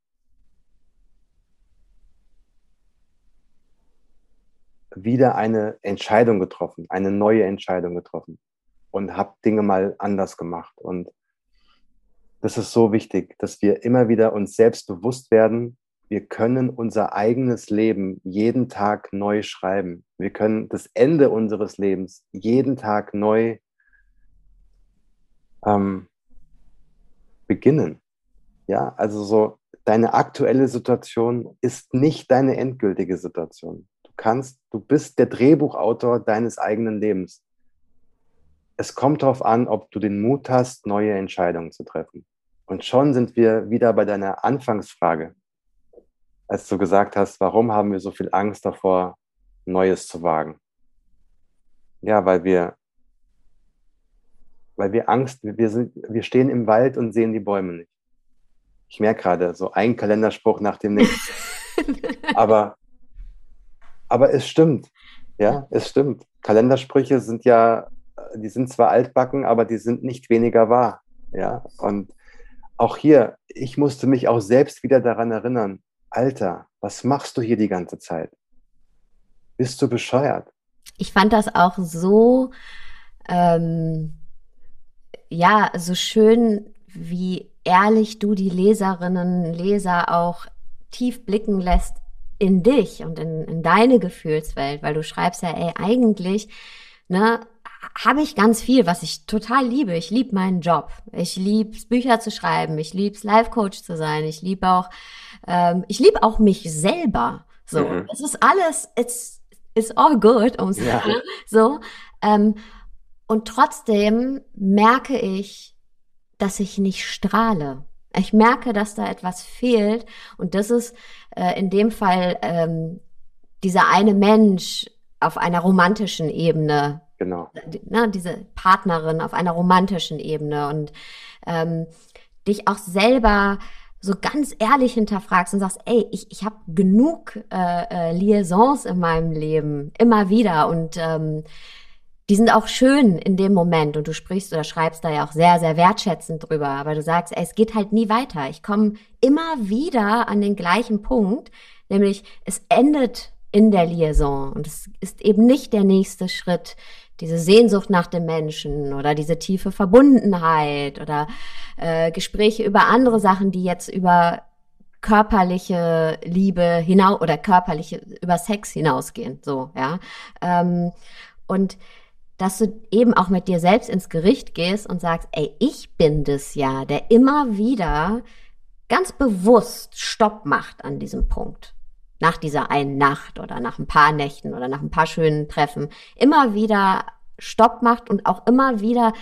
wieder eine Entscheidung getroffen, eine neue Entscheidung getroffen und habe Dinge mal anders gemacht. Und das ist so wichtig, dass wir immer wieder uns selbst bewusst werden, wir können unser eigenes Leben jeden Tag neu schreiben. Wir können das Ende unseres Lebens jeden Tag neu ähm, beginnen. Ja, also so, deine aktuelle Situation ist nicht deine endgültige Situation. Du kannst, du bist der Drehbuchautor deines eigenen Lebens. Es kommt darauf an, ob du den Mut hast, neue Entscheidungen zu treffen. Und schon sind wir wieder bei deiner Anfangsfrage, als du gesagt hast, warum haben wir so viel Angst davor, Neues zu wagen? Ja, weil wir, weil wir Angst, wir, sind, wir stehen im Wald und sehen die Bäume nicht. Ich merke gerade, so ein Kalenderspruch nach dem nächsten. aber, aber es stimmt. Ja, es stimmt. Kalendersprüche sind ja, die sind zwar altbacken, aber die sind nicht weniger wahr. Ja, und auch hier, ich musste mich auch selbst wieder daran erinnern, Alter, was machst du hier die ganze Zeit? Bist du bescheuert? Ich fand das auch so, ähm, ja, so schön, wie ehrlich du die Leserinnen, Leser auch tief blicken lässt in dich und in, in deine Gefühlswelt, weil du schreibst ja, ey, eigentlich, ne, habe ich ganz viel, was ich total liebe. Ich liebe meinen Job. Ich liebe es, Bücher zu schreiben. Ich liebe es, Life-Coach zu sein. Ich liebe auch, ähm, ich liebe auch mich selber. So, mhm. es ist alles, it's, it's all good, um ja. so. Ähm, und trotzdem merke ich, dass ich nicht strahle. Ich merke, dass da etwas fehlt. Und das ist äh, in dem Fall ähm, dieser eine Mensch auf einer romantischen Ebene. Genau. Ne, diese Partnerin auf einer romantischen Ebene und ähm, dich auch selber so ganz ehrlich hinterfragst und sagst, ey, ich, ich habe genug äh, äh, Liaisons in meinem Leben, immer wieder und ähm, die sind auch schön in dem Moment und du sprichst oder schreibst da ja auch sehr, sehr wertschätzend drüber, aber du sagst, ey, es geht halt nie weiter. Ich komme immer wieder an den gleichen Punkt, nämlich es endet in der Liaison und es ist eben nicht der nächste Schritt, diese Sehnsucht nach dem Menschen oder diese tiefe Verbundenheit oder äh, Gespräche über andere Sachen, die jetzt über körperliche Liebe hinaus oder körperliche über Sex hinausgehen, so ja. Ähm, und dass du eben auch mit dir selbst ins Gericht gehst und sagst, ey, ich bin das ja, der immer wieder ganz bewusst Stopp macht an diesem Punkt. Nach dieser einen Nacht oder nach ein paar Nächten oder nach ein paar schönen Treffen. Immer wieder Stopp macht und auch immer wieder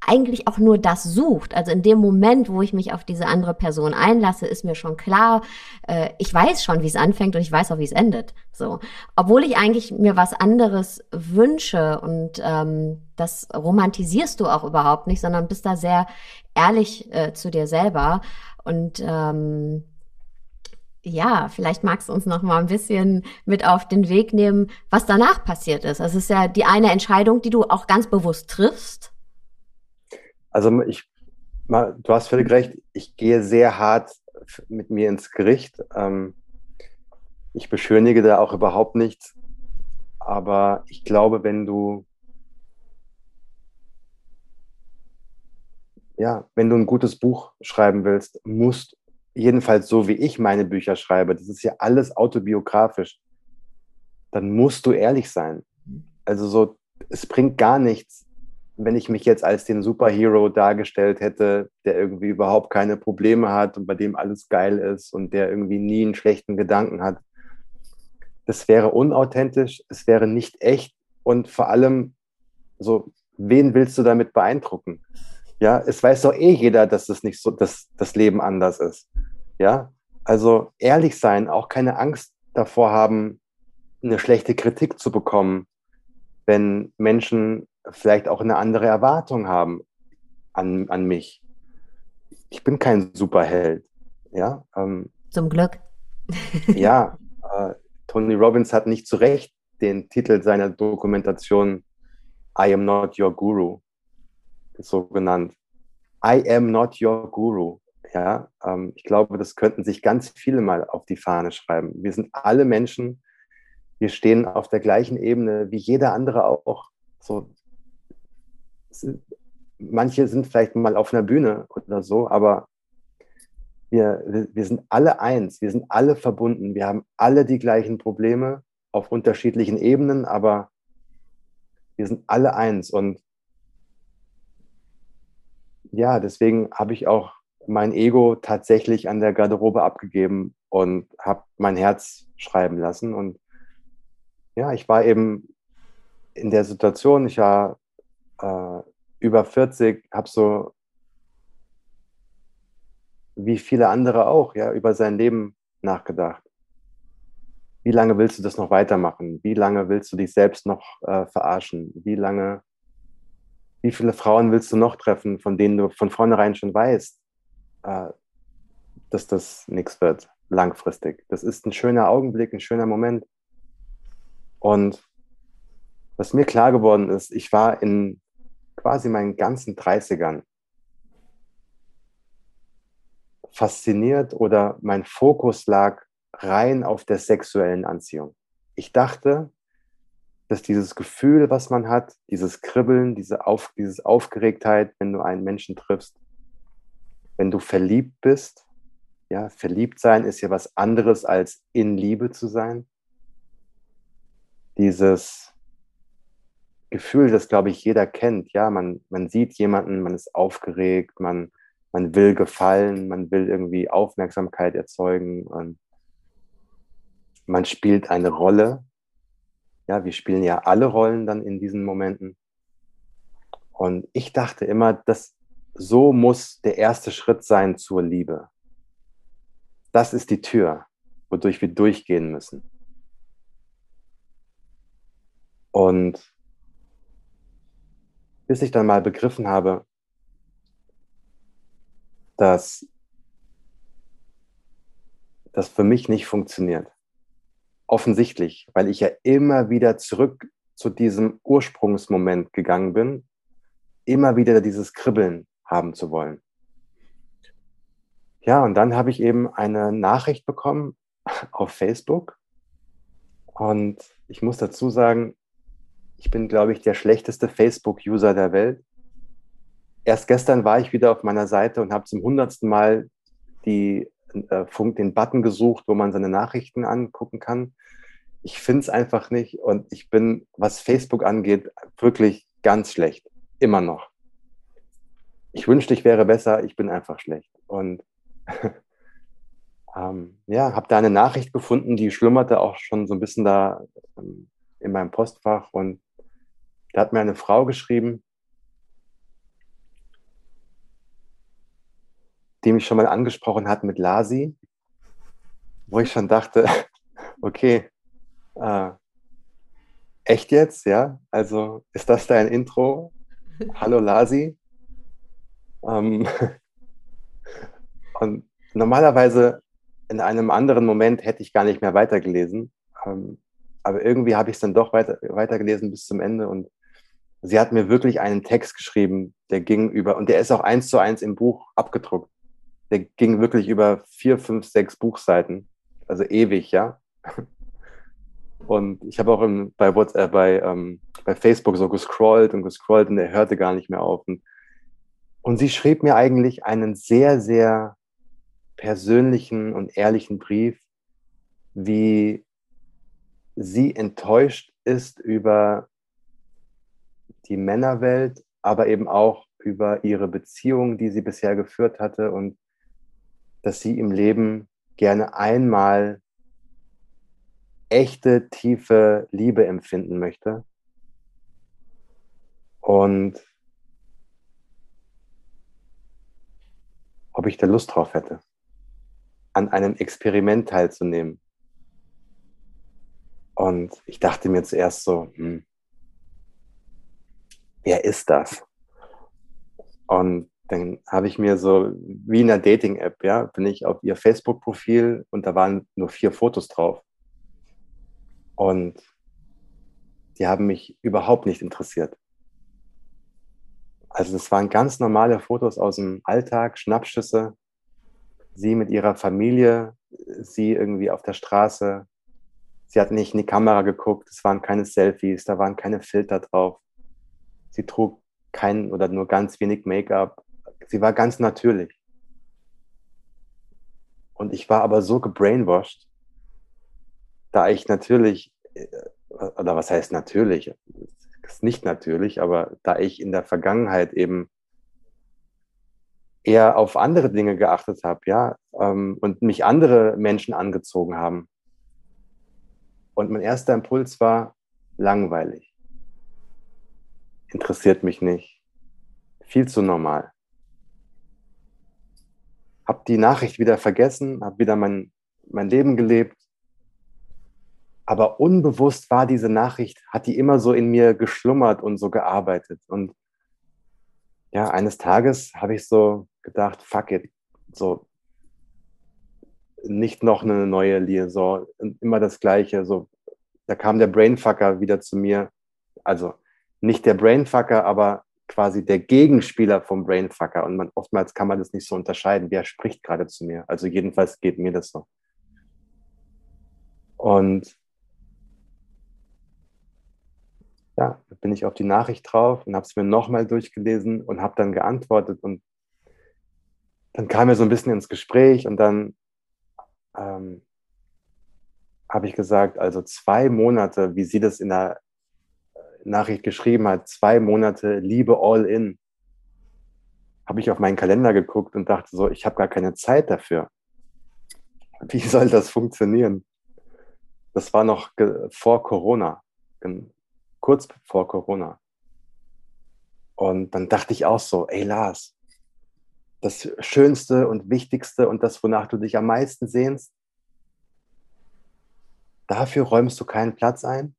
eigentlich auch nur das sucht. Also in dem Moment, wo ich mich auf diese andere Person einlasse, ist mir schon klar, äh, ich weiß schon, wie es anfängt und ich weiß auch, wie es endet. So, obwohl ich eigentlich mir was anderes wünsche und ähm, das romantisierst du auch überhaupt nicht, sondern bist da sehr ehrlich äh, zu dir selber und ähm, ja, vielleicht magst du uns noch mal ein bisschen mit auf den Weg nehmen, was danach passiert ist. Also es ist ja die eine Entscheidung, die du auch ganz bewusst triffst also ich, du hast völlig recht, ich gehe sehr hart mit mir ins Gericht. Ähm, ich beschönige da auch überhaupt nichts. Aber ich glaube, wenn du ja, wenn du ein gutes Buch schreiben willst, musst jedenfalls so wie ich meine Bücher schreibe, das ist ja alles autobiografisch, dann musst du ehrlich sein. Also so, es bringt gar nichts, wenn ich mich jetzt als den Superhero dargestellt hätte, der irgendwie überhaupt keine Probleme hat und bei dem alles geil ist und der irgendwie nie einen schlechten Gedanken hat, das wäre unauthentisch, es wäre nicht echt und vor allem so, wen willst du damit beeindrucken? Ja, es weiß doch eh jeder, dass es nicht so, dass das Leben anders ist. Ja, also ehrlich sein, auch keine Angst davor haben, eine schlechte Kritik zu bekommen, wenn Menschen vielleicht auch eine andere Erwartung haben an, an mich. Ich bin kein Superheld. Ja, ähm, Zum Glück. ja, äh, Tony Robbins hat nicht zu Recht den Titel seiner Dokumentation I am not your guru, so genannt. I am not your guru. Ja, ähm, ich glaube, das könnten sich ganz viele mal auf die Fahne schreiben. Wir sind alle Menschen, wir stehen auf der gleichen Ebene wie jeder andere auch. So, manche sind vielleicht mal auf einer Bühne oder so, aber wir, wir sind alle eins, wir sind alle verbunden, wir haben alle die gleichen Probleme auf unterschiedlichen Ebenen, aber wir sind alle eins. Und ja, deswegen habe ich auch mein Ego tatsächlich an der Garderobe abgegeben und habe mein Herz schreiben lassen. Und ja, ich war eben in der Situation, ich war äh, über 40, habe so wie viele andere auch, ja, über sein Leben nachgedacht. Wie lange willst du das noch weitermachen? Wie lange willst du dich selbst noch äh, verarschen? Wie lange, wie viele Frauen willst du noch treffen, von denen du von vornherein schon weißt, äh, dass das nichts wird, langfristig? Das ist ein schöner Augenblick, ein schöner Moment. Und was mir klar geworden ist, ich war in quasi meinen ganzen 30ern fasziniert oder mein Fokus lag rein auf der sexuellen Anziehung. Ich dachte, dass dieses Gefühl, was man hat, dieses Kribbeln, diese auf, dieses Aufgeregtheit, wenn du einen Menschen triffst, wenn du verliebt bist, ja, verliebt sein ist ja was anderes als in Liebe zu sein. Dieses Gefühl, das glaube ich jeder kennt, ja, man, man sieht jemanden, man ist aufgeregt, man, man will gefallen, man will irgendwie Aufmerksamkeit erzeugen und man spielt eine Rolle. Ja, wir spielen ja alle Rollen dann in diesen Momenten. Und ich dachte immer, dass so muss der erste Schritt sein zur Liebe. Das ist die Tür, wodurch wir durchgehen müssen. Und bis ich dann mal begriffen habe, dass das für mich nicht funktioniert. Offensichtlich, weil ich ja immer wieder zurück zu diesem Ursprungsmoment gegangen bin, immer wieder dieses Kribbeln haben zu wollen. Ja, und dann habe ich eben eine Nachricht bekommen auf Facebook. Und ich muss dazu sagen, ich bin, glaube ich, der schlechteste Facebook-User der Welt erst gestern war ich wieder auf meiner Seite und habe zum hundertsten Mal die, äh, den Button gesucht, wo man seine Nachrichten angucken kann. Ich finde es einfach nicht und ich bin, was Facebook angeht, wirklich ganz schlecht. Immer noch. Ich wünschte, ich wäre besser, ich bin einfach schlecht. Und ähm, ja, habe da eine Nachricht gefunden, die schlummerte auch schon so ein bisschen da ähm, in meinem Postfach und da hat mir eine Frau geschrieben, die mich schon mal angesprochen hat mit Lasi, wo ich schon dachte, okay, äh, echt jetzt, ja? Also ist das dein Intro? Hallo Lasi. Ähm, und normalerweise in einem anderen Moment hätte ich gar nicht mehr weitergelesen. Ähm, aber irgendwie habe ich es dann doch weiter, weitergelesen bis zum Ende und sie hat mir wirklich einen Text geschrieben, der ging über, und der ist auch eins zu eins im Buch abgedruckt der ging wirklich über vier, fünf, sechs Buchseiten. Also ewig, ja. Und ich habe auch im, bei, WhatsApp, bei, ähm, bei Facebook so gescrollt und gescrollt und er hörte gar nicht mehr auf. Und, und sie schrieb mir eigentlich einen sehr, sehr persönlichen und ehrlichen Brief, wie sie enttäuscht ist über die Männerwelt, aber eben auch über ihre Beziehung, die sie bisher geführt hatte und dass sie im Leben gerne einmal echte, tiefe Liebe empfinden möchte. Und ob ich da Lust drauf hätte, an einem Experiment teilzunehmen. Und ich dachte mir zuerst so, hm, wer ist das? Und dann habe ich mir so wie in einer Dating-App, ja, bin ich auf ihr Facebook-Profil und da waren nur vier Fotos drauf. Und die haben mich überhaupt nicht interessiert. Also das waren ganz normale Fotos aus dem Alltag, Schnappschüsse, sie mit ihrer Familie, sie irgendwie auf der Straße. Sie hat nicht in die Kamera geguckt, es waren keine Selfies, da waren keine Filter drauf. Sie trug kein oder nur ganz wenig Make-up. Sie war ganz natürlich. Und ich war aber so gebrainwashed, da ich natürlich, äh, oder was heißt natürlich, ist nicht natürlich, aber da ich in der Vergangenheit eben eher auf andere Dinge geachtet habe, ja, ähm, und mich andere Menschen angezogen haben. Und mein erster Impuls war langweilig. Interessiert mich nicht. Viel zu normal. Hab die Nachricht wieder vergessen, hab wieder mein, mein Leben gelebt aber unbewusst war diese Nachricht, hat die immer so in mir geschlummert und so gearbeitet. Und ja, eines Tages habe ich so gedacht, fuck it, so nicht noch eine neue Liaison, immer das Gleiche. So, da kam der Brainfucker wieder zu mir. Also nicht der Brainfucker, aber quasi der Gegenspieler vom Brainfucker. Und man, oftmals kann man das nicht so unterscheiden. Wer spricht gerade zu mir? Also jedenfalls geht mir das so. Und ja, bin ich auf die Nachricht drauf und habe es mir nochmal durchgelesen und habe dann geantwortet und dann kam er so ein bisschen ins Gespräch und dann ähm, habe ich gesagt, also zwei Monate, wie sie das in der Nachricht geschrieben hat, zwei Monate Liebe all in, habe ich auf meinen Kalender geguckt und dachte so, ich habe gar keine Zeit dafür. Wie soll das funktionieren? Das war noch vor Corona kurz vor Corona. Und dann dachte ich auch so, ey Lars, das Schönste und Wichtigste und das, wonach du dich am meisten sehnst, dafür räumst du keinen Platz ein?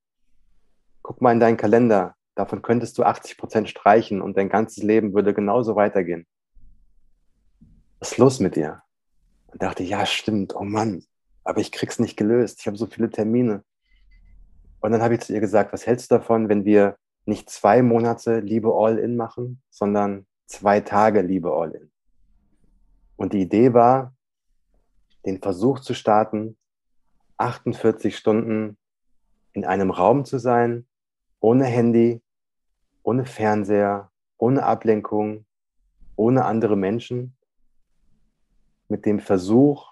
Guck mal in deinen Kalender, davon könntest du 80 Prozent streichen und dein ganzes Leben würde genauso weitergehen. Was ist los mit dir? Und dachte, ja, stimmt, oh Mann, aber ich krieg's nicht gelöst. Ich habe so viele Termine. Und dann habe ich zu ihr gesagt, was hältst du davon, wenn wir nicht zwei Monate Liebe All-In machen, sondern zwei Tage Liebe All-In? Und die Idee war, den Versuch zu starten, 48 Stunden in einem Raum zu sein, ohne Handy, ohne Fernseher, ohne Ablenkung, ohne andere Menschen, mit dem Versuch,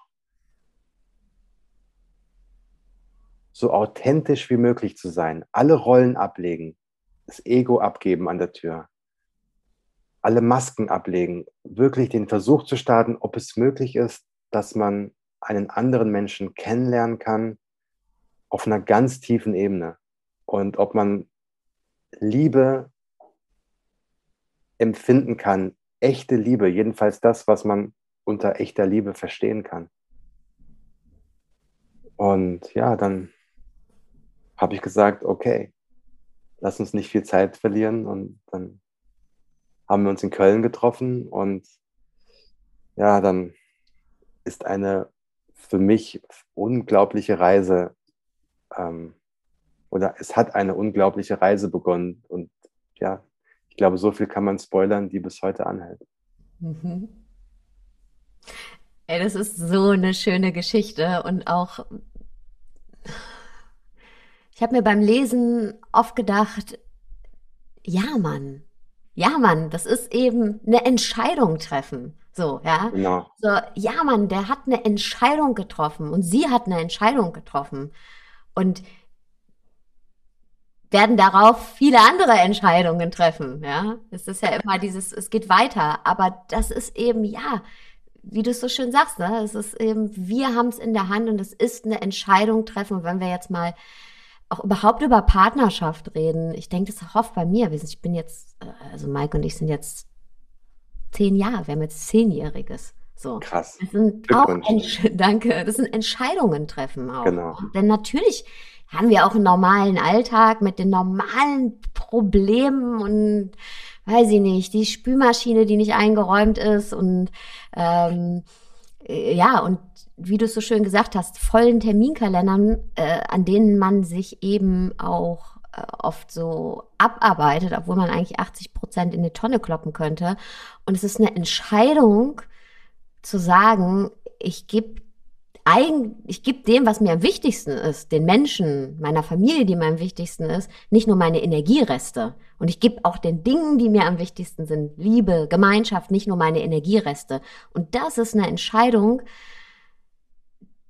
so authentisch wie möglich zu sein, alle Rollen ablegen, das Ego abgeben an der Tür, alle Masken ablegen, wirklich den Versuch zu starten, ob es möglich ist, dass man einen anderen Menschen kennenlernen kann auf einer ganz tiefen Ebene. Und ob man Liebe empfinden kann, echte Liebe, jedenfalls das, was man unter echter Liebe verstehen kann. Und ja, dann habe ich gesagt, okay, lass uns nicht viel Zeit verlieren. Und dann haben wir uns in Köln getroffen und ja, dann ist eine für mich unglaubliche Reise ähm, oder es hat eine unglaubliche Reise begonnen und ja, ich glaube, so viel kann man spoilern, die bis heute anhält. Mhm. Ey, das ist so eine schöne Geschichte und auch ich habe mir beim Lesen oft gedacht, ja, Mann, ja, Mann, das ist eben eine Entscheidung treffen. So, ja. Genau. So, ja, Mann, der hat eine Entscheidung getroffen und sie hat eine Entscheidung getroffen. Und werden darauf viele andere Entscheidungen treffen, ja. Es ist ja immer dieses, es geht weiter, aber das ist eben, ja, wie du es so schön sagst, ne? Es ist eben, wir haben es in der Hand und es ist eine Entscheidung treffen. Und wenn wir jetzt mal auch überhaupt über Partnerschaft reden. Ich denke das auch oft bei mir. Ich bin jetzt, äh, also Mike und ich sind jetzt zehn Jahre, wir haben jetzt zehnjähriges. So. Krass. Das sind auch, danke, das sind Entscheidungen treffen auch. Genau. Denn natürlich haben wir auch einen normalen Alltag mit den normalen Problemen und weiß ich nicht, die Spülmaschine, die nicht eingeräumt ist und ähm, äh, ja, und wie du es so schön gesagt hast, vollen Terminkalendern, äh, an denen man sich eben auch äh, oft so abarbeitet, obwohl man eigentlich 80 Prozent in die Tonne kloppen könnte. Und es ist eine Entscheidung zu sagen, ich gebe ich gebe dem, was mir am wichtigsten ist, den Menschen, meiner Familie, die mir am wichtigsten ist, nicht nur meine Energiereste. Und ich gebe auch den Dingen, die mir am wichtigsten sind, Liebe, Gemeinschaft, nicht nur meine Energiereste. Und das ist eine Entscheidung,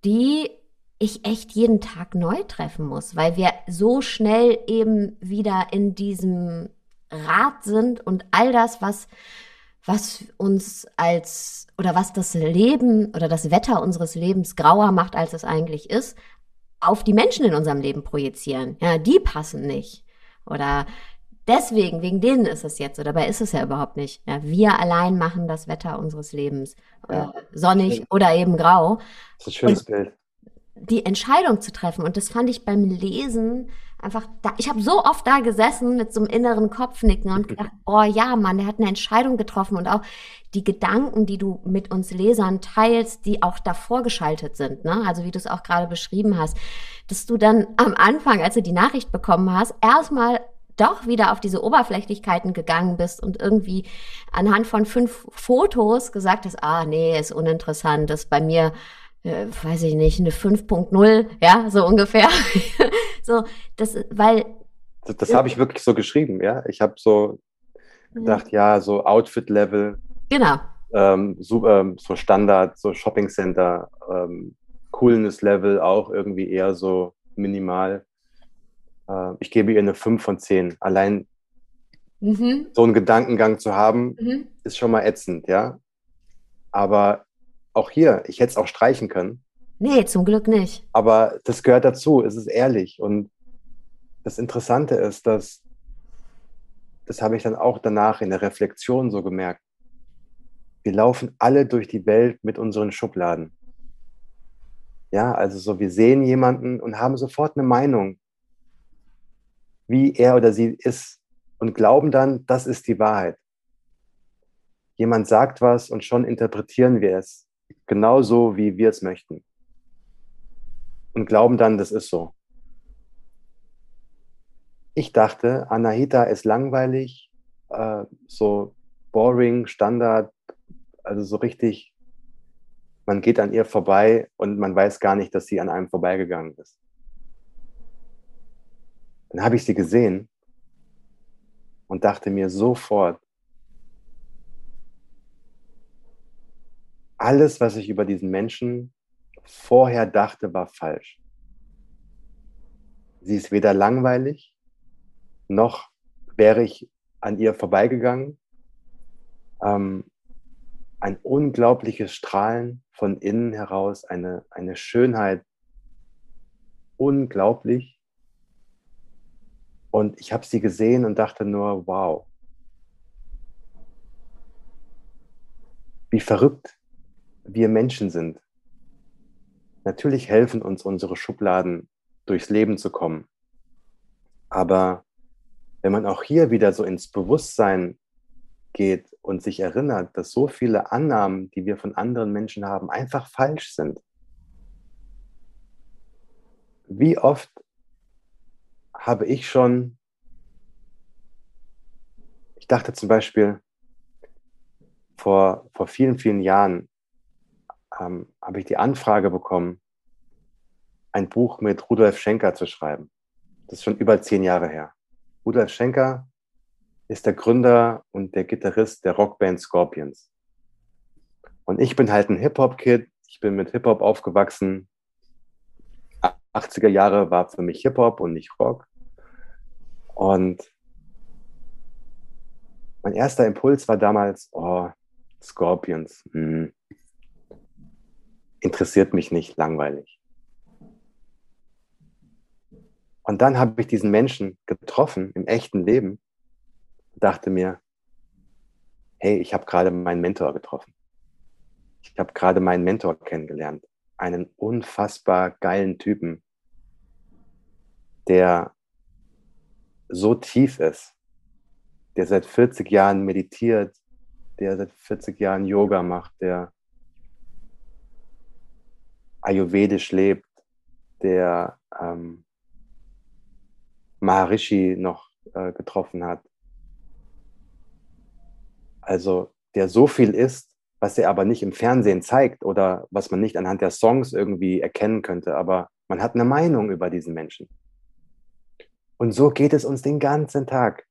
die ich echt jeden Tag neu treffen muss, weil wir so schnell eben wieder in diesem Rad sind und all das, was, was uns als oder was das Leben oder das Wetter unseres Lebens grauer macht, als es eigentlich ist, auf die Menschen in unserem Leben projizieren. Ja, die passen nicht. Oder deswegen, wegen denen ist es jetzt, oder dabei ist es ja überhaupt nicht. Ja, wir allein machen das Wetter unseres Lebens. Ja. Äh, sonnig oder eben grau. Das ist ein schönes Und Bild die Entscheidung zu treffen. Und das fand ich beim Lesen einfach da. Ich habe so oft da gesessen mit so einem inneren Kopfnicken und gedacht, oh ja, Mann, der hat eine Entscheidung getroffen und auch die Gedanken, die du mit uns Lesern teilst, die auch davor geschaltet sind, ne? Also wie du es auch gerade beschrieben hast, dass du dann am Anfang, als du die Nachricht bekommen hast, erstmal doch wieder auf diese Oberflächlichkeiten gegangen bist und irgendwie anhand von fünf Fotos gesagt hast, ah nee, ist uninteressant, ist bei mir äh, weiß ich nicht, eine 5.0, ja, so ungefähr. so, das, weil. Das, das habe ich wirklich so geschrieben, ja. Ich habe so gedacht, ja, so Outfit-Level. Genau. Ähm, so, ähm, so, Standard, so Shopping Center, ähm, Coolness-Level auch irgendwie eher so minimal. Äh, ich gebe ihr eine 5 von 10. Allein mhm. so einen Gedankengang zu haben, mhm. ist schon mal ätzend, ja. Aber auch hier, ich hätte es auch streichen können. Nee, zum Glück nicht. Aber das gehört dazu, es ist ehrlich. Und das Interessante ist, dass, das habe ich dann auch danach in der Reflexion so gemerkt, wir laufen alle durch die Welt mit unseren Schubladen. Ja, also so, wir sehen jemanden und haben sofort eine Meinung, wie er oder sie ist und glauben dann, das ist die Wahrheit. Jemand sagt was und schon interpretieren wir es genauso, wie wir es möchten. Und glauben dann, das ist so. Ich dachte, Anahita ist langweilig, äh, so boring, Standard, also so richtig, man geht an ihr vorbei und man weiß gar nicht, dass sie an einem vorbeigegangen ist. Dann habe ich sie gesehen und dachte mir sofort, alles, was ich über diesen Menschen vorher dachte, war falsch. Sie ist weder langweilig, noch wäre ich an ihr vorbeigegangen. Ähm, ein unglaubliches Strahlen von innen heraus, eine, eine Schönheit, unglaublich. Und ich habe sie gesehen und dachte nur, wow, wie verrückt wir Menschen sind. Natürlich helfen uns unsere Schubladen, durchs Leben zu kommen. Aber wenn man auch hier wieder so ins Bewusstsein geht und sich erinnert, dass so viele Annahmen, die wir von anderen Menschen haben, einfach falsch sind. Wie oft habe ich schon, ich dachte zum Beispiel vor, vor vielen, vielen Jahren, ähm, habe ich die Anfrage bekommen, ein Buch mit Rudolf Schenker zu schreiben. Das ist schon über zehn Jahre her. Rudolf Schenker ist der Gründer und der Gitarrist der Rockband Scorpions. Und ich bin halt ein Hip-Hop-Kid. Ich bin mit Hip-Hop aufgewachsen. 80er Jahre war für mich Hip-Hop und nicht Rock. Und mein erster Impuls war damals, oh, Scorpions. Hm interessiert mich nicht, langweilig. Und dann habe ich diesen Menschen getroffen im echten Leben und dachte mir, hey, ich habe gerade meinen Mentor getroffen. Ich habe gerade meinen Mentor kennengelernt. Einen unfassbar geilen Typen, der so tief ist, der seit 40 Jahren meditiert, der seit 40 Jahren Yoga macht, der ayurvedisch lebt, der ähm, Maharishi noch äh, getroffen hat. Also der so viel ist, was er aber nicht im Fernsehen zeigt oder was man nicht anhand der Songs irgendwie erkennen könnte, aber man hat eine Meinung über diesen Menschen. Und so geht es uns den ganzen Tag.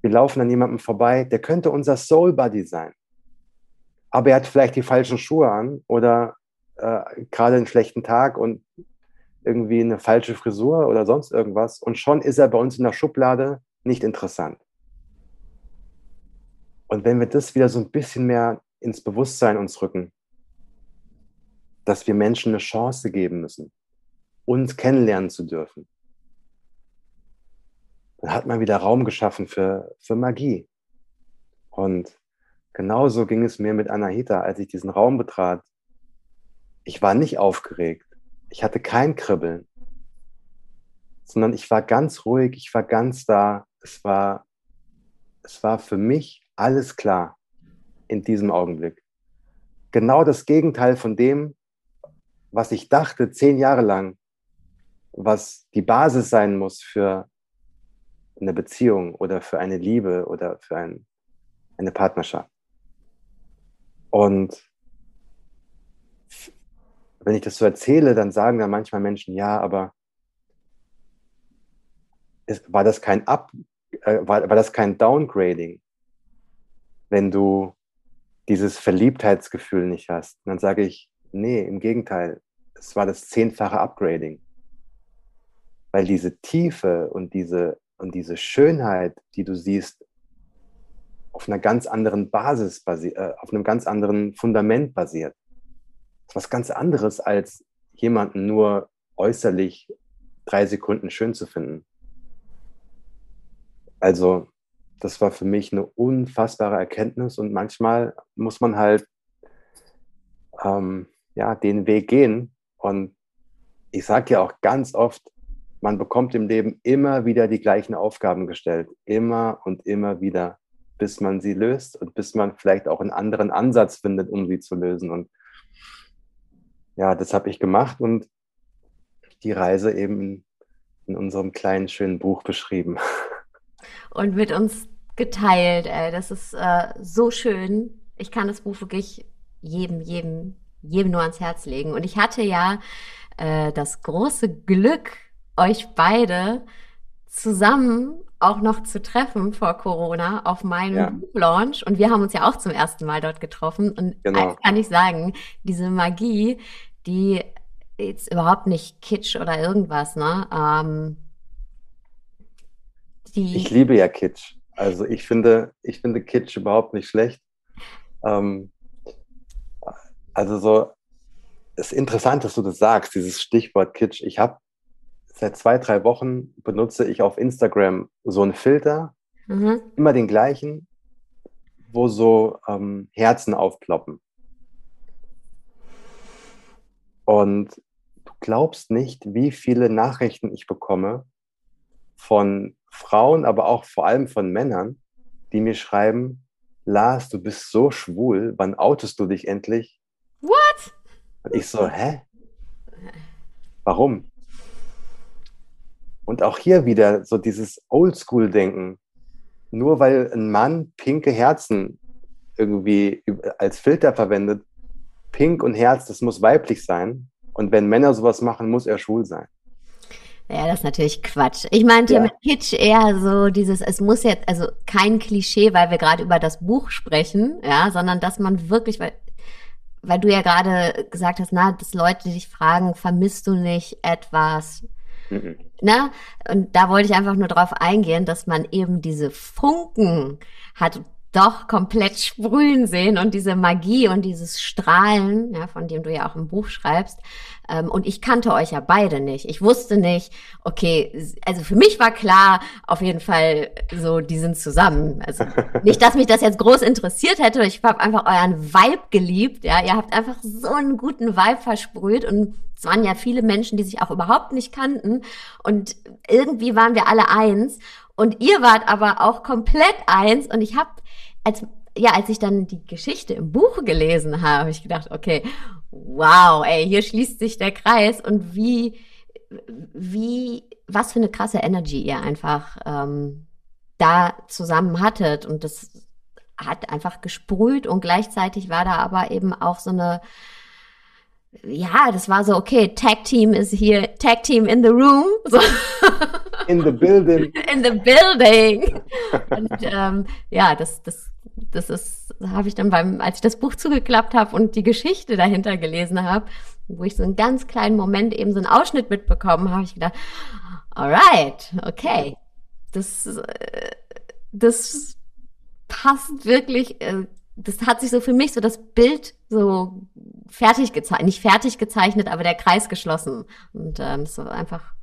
Wir laufen an jemandem vorbei, der könnte unser Soul Buddy sein. Aber er hat vielleicht die falschen Schuhe an oder äh, gerade einen schlechten Tag und irgendwie eine falsche Frisur oder sonst irgendwas. Und schon ist er bei uns in der Schublade nicht interessant. Und wenn wir das wieder so ein bisschen mehr ins Bewusstsein uns rücken, dass wir Menschen eine Chance geben müssen, uns kennenlernen zu dürfen, dann hat man wieder Raum geschaffen für, für Magie. Und genauso ging es mir mit Anahita, als ich diesen Raum betrat. Ich war nicht aufgeregt. Ich hatte kein Kribbeln, sondern ich war ganz ruhig, ich war ganz da. Es war, es war für mich alles klar in diesem Augenblick. Genau das Gegenteil von dem, was ich dachte zehn Jahre lang, was die Basis sein muss für eine Beziehung oder für eine Liebe oder für ein, eine Partnerschaft. Und wenn ich das so erzähle, dann sagen dann manchmal Menschen, ja, aber ist, war das kein Up, äh, war, war das kein Downgrading, wenn du dieses Verliebtheitsgefühl nicht hast? Und dann sage ich, nee, im Gegenteil, es war das zehnfache Upgrading. Weil diese Tiefe und diese und diese Schönheit, die du siehst, auf einer ganz anderen Basis basiert, äh, auf einem ganz anderen Fundament basiert. Ist was ganz anderes, als jemanden nur äußerlich drei Sekunden schön zu finden. Also, das war für mich eine unfassbare Erkenntnis und manchmal muss man halt ähm, ja, den Weg gehen. Und ich sage ja auch ganz oft, man bekommt im Leben immer wieder die gleichen Aufgaben gestellt. Immer und immer wieder, bis man sie löst und bis man vielleicht auch einen anderen Ansatz findet, um sie zu lösen. Und ja, das habe ich gemacht und die Reise eben in, in unserem kleinen, schönen Buch beschrieben. Und mit uns geteilt, ey. Das ist äh, so schön. Ich kann das Buch wirklich jedem, jedem, jedem nur ans Herz legen. Und ich hatte ja äh, das große Glück, euch beide zusammen auch noch zu treffen vor Corona auf meinem ja. Buchlaunch. Und wir haben uns ja auch zum ersten Mal dort getroffen. Und genau. eins kann ich sagen, diese Magie, die jetzt überhaupt nicht Kitsch oder irgendwas, ne? Ähm, ich liebe ja Kitsch. Also ich finde, ich finde Kitsch überhaupt nicht schlecht. Ähm, also so, es ist interessant, dass du das sagst, dieses Stichwort Kitsch. Ich habe seit zwei, drei Wochen benutze ich auf Instagram so einen Filter, mhm. immer den gleichen, wo so ähm, Herzen aufploppen. Und du glaubst nicht, wie viele Nachrichten ich bekomme von Frauen, aber auch vor allem von Männern, die mir schreiben, Lars, du bist so schwul, wann outest du dich endlich? What? Und ich so, hä? Warum? Und auch hier wieder so dieses Oldschool-Denken. Nur weil ein Mann pinke Herzen irgendwie als Filter verwendet, pink und Herz, das muss weiblich sein. Und wenn Männer sowas machen, muss er schwul sein. Ja, das ist natürlich Quatsch. Ich meinte ja. mit Kitsch eher so dieses, es muss jetzt, also kein Klischee, weil wir gerade über das Buch sprechen, ja, sondern dass man wirklich, weil, weil du ja gerade gesagt hast, na, dass Leute dich fragen, vermisst du nicht etwas? Mhm. Ne? Und da wollte ich einfach nur drauf eingehen, dass man eben diese Funken hat doch komplett sprühen sehen und diese Magie und dieses Strahlen, ja, von dem du ja auch im Buch schreibst. Ähm, und ich kannte euch ja beide nicht. Ich wusste nicht, okay, also für mich war klar, auf jeden Fall so, die sind zusammen. Also nicht, dass mich das jetzt groß interessiert hätte. Ich habe einfach euren Vibe geliebt. Ja, ihr habt einfach so einen guten Vibe versprüht und es waren ja viele Menschen, die sich auch überhaupt nicht kannten. Und irgendwie waren wir alle eins. Und ihr wart aber auch komplett eins. Und ich habe, als, ja, als ich dann die Geschichte im Buch gelesen habe, habe ich gedacht, okay, wow, ey, hier schließt sich der Kreis. Und wie, wie was für eine krasse Energy ihr einfach ähm, da zusammen hattet. Und das hat einfach gesprüht und gleichzeitig war da aber eben auch so eine, ja, das war so, okay, Tag Team ist hier, Tag Team in the room. So. In the building. In the building. Und ähm, ja, das, das, das ist, habe ich dann beim, als ich das Buch zugeklappt habe und die Geschichte dahinter gelesen habe, wo ich so einen ganz kleinen Moment eben so einen Ausschnitt mitbekommen habe, ich gedacht, alright, okay, das, äh, das passt wirklich, äh, das hat sich so für mich so das Bild so fertig gezeichnet, nicht fertig gezeichnet, aber der Kreis geschlossen. Und ähm, so einfach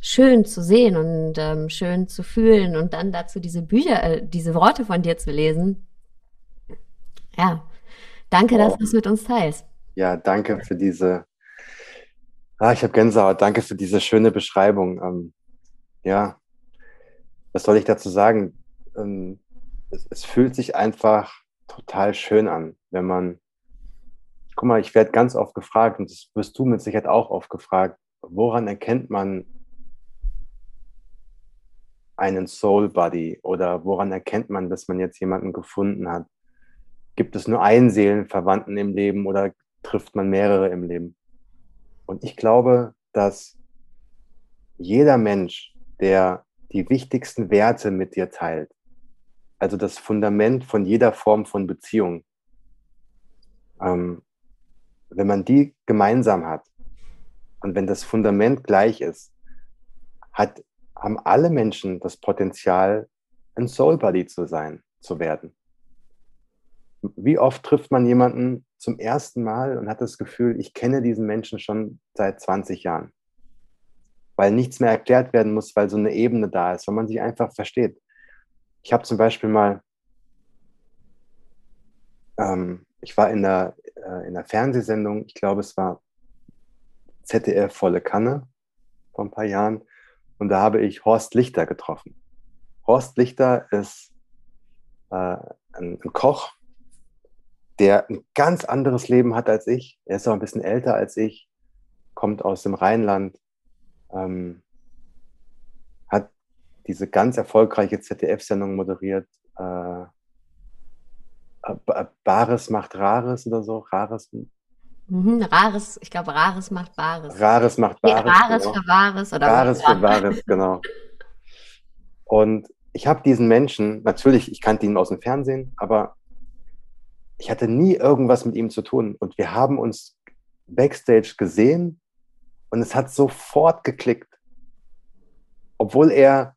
schön zu sehen und ähm, schön zu fühlen und dann dazu diese Bücher, äh, diese Worte von dir zu lesen. Ja, danke, wow. dass du es mit uns teilst. Ja, danke für diese, ah, ich habe Gänsehaut, danke für diese schöne Beschreibung. Ähm, ja, was soll ich dazu sagen? Ähm, es, es fühlt sich einfach total schön an, wenn man, guck mal, ich werde ganz oft gefragt, und das wirst du mit Sicherheit auch oft gefragt, woran erkennt man einen Soul Buddy oder woran erkennt man, dass man jetzt jemanden gefunden hat? Gibt es nur einen Seelenverwandten im Leben oder trifft man mehrere im Leben? Und ich glaube, dass jeder Mensch, der die wichtigsten Werte mit dir teilt, also das Fundament von jeder Form von Beziehung, ähm, wenn man die gemeinsam hat und wenn das Fundament gleich ist, hat, haben alle Menschen das Potenzial, ein Soul Buddy zu sein, zu werden. Wie oft trifft man jemanden zum ersten Mal und hat das Gefühl, ich kenne diesen Menschen schon seit 20 Jahren? Weil nichts mehr erklärt werden muss, weil so eine Ebene da ist, weil man sich einfach versteht. Ich habe zum Beispiel mal, ähm, ich war in der, äh, in der Fernsehsendung, ich glaube, es war ZDF Volle Kanne vor ein paar Jahren, und da habe ich Horst Lichter getroffen. Horst Lichter ist äh, ein, ein Koch, der ein ganz anderes Leben hat als ich. Er ist auch ein bisschen älter als ich, kommt aus dem Rheinland, ähm, diese ganz erfolgreiche ZDF-Sendung moderiert. Äh, Bares macht Rares oder so. Rares. Mhm, Rares, ich glaube, Rares macht Bares. Rares macht Bares. Nee, Rares genau. für Wahres oder Rares für Wahres, genau. Und ich habe diesen Menschen, natürlich, ich kannte ihn aus dem Fernsehen, aber ich hatte nie irgendwas mit ihm zu tun. Und wir haben uns backstage gesehen und es hat sofort geklickt. Obwohl er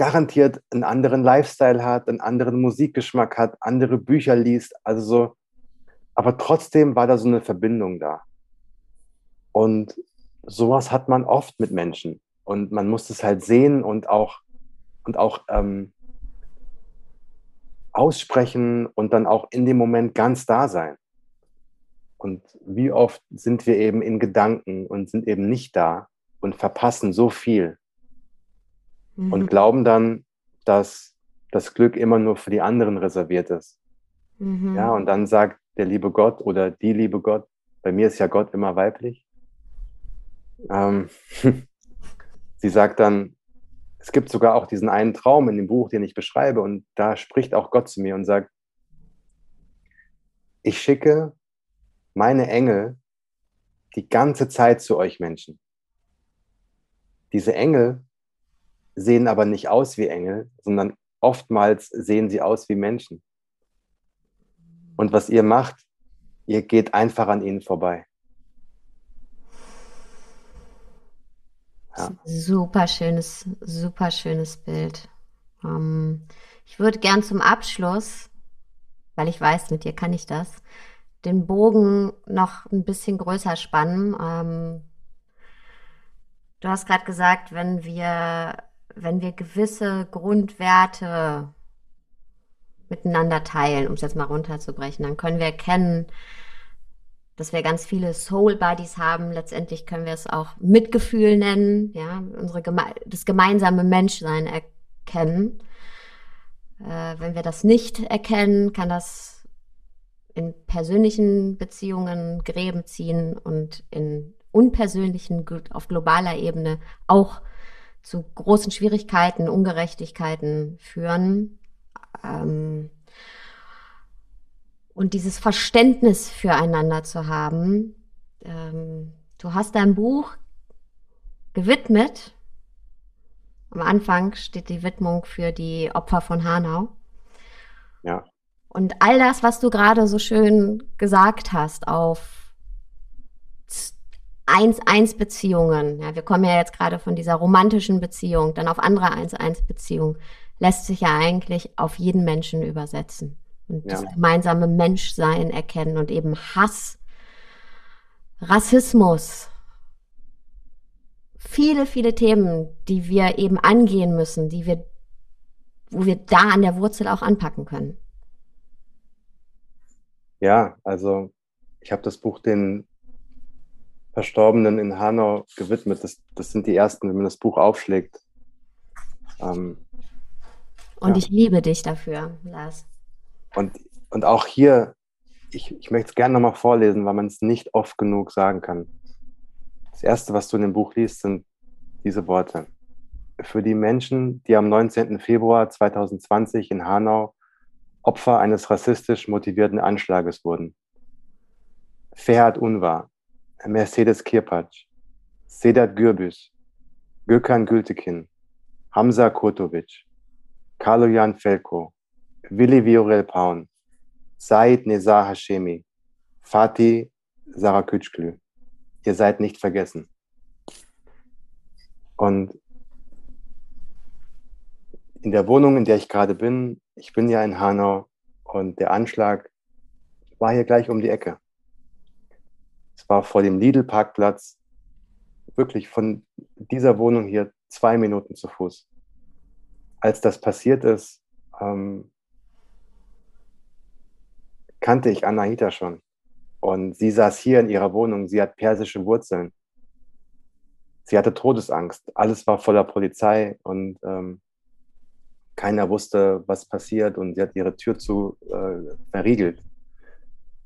garantiert einen anderen Lifestyle hat, einen anderen Musikgeschmack hat, andere Bücher liest, also so. Aber trotzdem war da so eine Verbindung da. Und sowas hat man oft mit Menschen. Und man muss es halt sehen und auch, und auch ähm, aussprechen und dann auch in dem Moment ganz da sein. Und wie oft sind wir eben in Gedanken und sind eben nicht da und verpassen so viel mhm. und glauben dann, dass das Glück immer nur für die anderen reserviert ist. Mhm. Ja, und dann sagt der liebe Gott oder die liebe Gott, bei mir ist ja Gott immer weiblich. Ähm, sie sagt dann, es gibt sogar auch diesen einen Traum in dem Buch, den ich beschreibe, und da spricht auch Gott zu mir und sagt, ich schicke meine Engel die ganze Zeit zu euch Menschen. Diese Engel sehen aber nicht aus wie Engel, sondern oftmals sehen sie aus wie Menschen. Und was ihr macht, ihr geht einfach an ihnen vorbei. Ja. Super schönes, super schönes Bild. Ähm, ich würde gern zum Abschluss, weil ich weiß, mit dir kann ich das, den Bogen noch ein bisschen größer spannen. Ähm, du hast gerade gesagt, wenn wir, wenn wir gewisse Grundwerte miteinander teilen, um es jetzt mal runterzubrechen, dann können wir erkennen, dass wir ganz viele Soul Buddies haben. Letztendlich können wir es auch Mitgefühl nennen, ja, unsere Geme das gemeinsame Menschsein erkennen. Äh, wenn wir das nicht erkennen, kann das in persönlichen Beziehungen Gräben ziehen und in unpersönlichen, auf globaler Ebene auch zu großen Schwierigkeiten, Ungerechtigkeiten führen. Ähm, und dieses Verständnis füreinander zu haben. Ähm, du hast dein Buch gewidmet. Am Anfang steht die Widmung für die Opfer von Hanau. Ja. Und all das, was du gerade so schön gesagt hast, auf 1-1-Beziehungen, ja, wir kommen ja jetzt gerade von dieser romantischen Beziehung, dann auf andere 1-1-Beziehungen, lässt sich ja eigentlich auf jeden Menschen übersetzen und ja. das gemeinsame Menschsein erkennen und eben Hass, Rassismus, viele, viele Themen, die wir eben angehen müssen, die wir, wo wir da an der Wurzel auch anpacken können. Ja, also ich habe das Buch den Verstorbenen in Hanau gewidmet. Das, das sind die ersten, wenn man das Buch aufschlägt. Ähm, und ja. ich liebe dich dafür, Lars. Und, und auch hier, ich, ich möchte es gerne nochmal vorlesen, weil man es nicht oft genug sagen kann. Das Erste, was du in dem Buch liest, sind diese Worte. Für die Menschen, die am 19. Februar 2020 in Hanau Opfer eines rassistisch motivierten Anschlages wurden. Ferhat Unvar, Mercedes Kirpatsch, Sedat Gürbüz, Gökhan Gültekin, Hamza Kurtovic, Kaloyan Felko, Willi Viorel Paun, Said Nezar Hashemi, Fatih Saraküçklü. Ihr seid nicht vergessen. Und in der Wohnung, in der ich gerade bin, ich bin ja in Hanau und der Anschlag war hier gleich um die Ecke. Es war vor dem Lidl-Parkplatz, wirklich von dieser Wohnung hier zwei Minuten zu Fuß. Als das passiert ist, ähm, kannte ich Anahita schon. Und sie saß hier in ihrer Wohnung. Sie hat persische Wurzeln. Sie hatte Todesangst. Alles war voller Polizei und ähm, keiner wusste, was passiert. Und sie hat ihre Tür zu äh, verriegelt.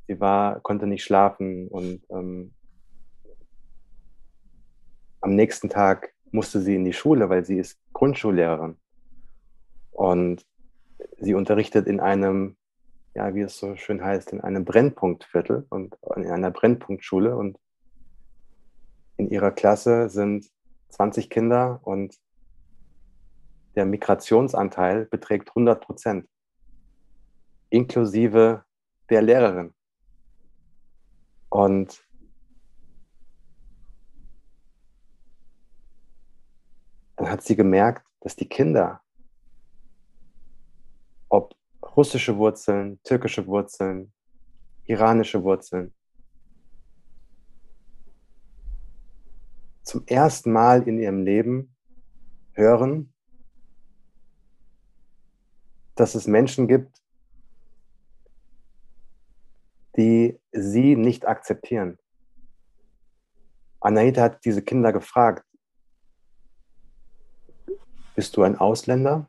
Sie war, konnte nicht schlafen und ähm, am nächsten Tag musste sie in die Schule, weil sie ist Grundschullehrerin. Und sie unterrichtet in einem ja, wie es so schön heißt, in einem Brennpunktviertel und in einer Brennpunktschule. Und in ihrer Klasse sind 20 Kinder und der Migrationsanteil beträgt 100 Prozent, inklusive der Lehrerin. Und dann hat sie gemerkt, dass die Kinder, ob russische Wurzeln, türkische Wurzeln, iranische Wurzeln. Zum ersten Mal in ihrem Leben hören, dass es Menschen gibt, die sie nicht akzeptieren. Anaita hat diese Kinder gefragt, bist du ein Ausländer?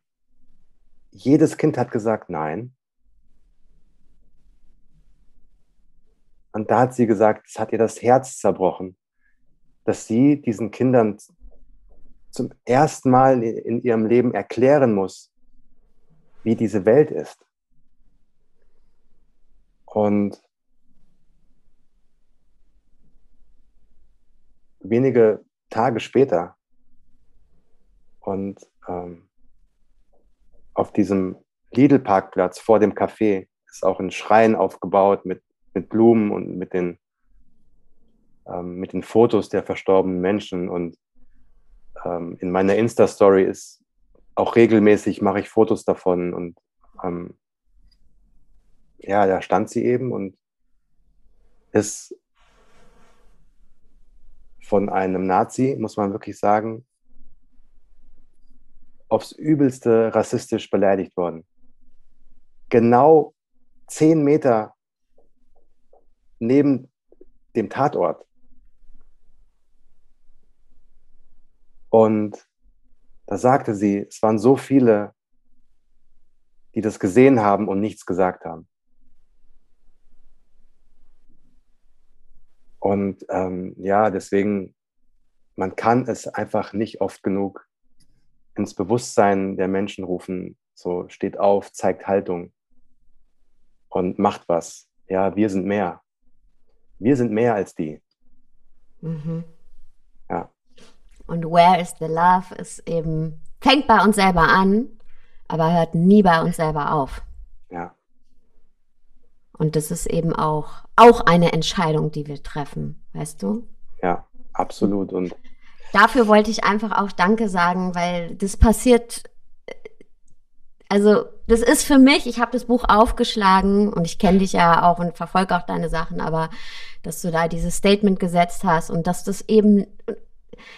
jedes Kind hat gesagt nein. Und da hat sie gesagt, es hat ihr das Herz zerbrochen, dass sie diesen Kindern zum ersten Mal in ihrem Leben erklären muss, wie diese Welt ist. Und wenige Tage später und ähm, auf diesem Lidl-Parkplatz vor dem Café ist auch ein Schrein aufgebaut mit, mit Blumen und mit den, ähm, mit den Fotos der verstorbenen Menschen. Und ähm, in meiner Insta-Story ist auch regelmäßig, mache ich Fotos davon. Und ähm, ja, da stand sie eben und ist von einem Nazi, muss man wirklich sagen, aufs übelste rassistisch beleidigt worden. Genau zehn Meter neben dem Tatort. Und da sagte sie, es waren so viele, die das gesehen haben und nichts gesagt haben. Und ähm, ja, deswegen, man kann es einfach nicht oft genug ins Bewusstsein der Menschen rufen. So, steht auf, zeigt Haltung und macht was. Ja, wir sind mehr. Wir sind mehr als die. Mhm. Ja. Und Where is the Love ist eben, fängt bei uns selber an, aber hört nie bei uns selber auf. Ja. Und das ist eben auch, auch eine Entscheidung, die wir treffen, weißt du? Ja, absolut. Und dafür wollte ich einfach auch Danke sagen, weil das passiert, also das ist für mich, ich habe das Buch aufgeschlagen und ich kenne dich ja auch und verfolge auch deine Sachen, aber dass du da dieses Statement gesetzt hast und dass das eben,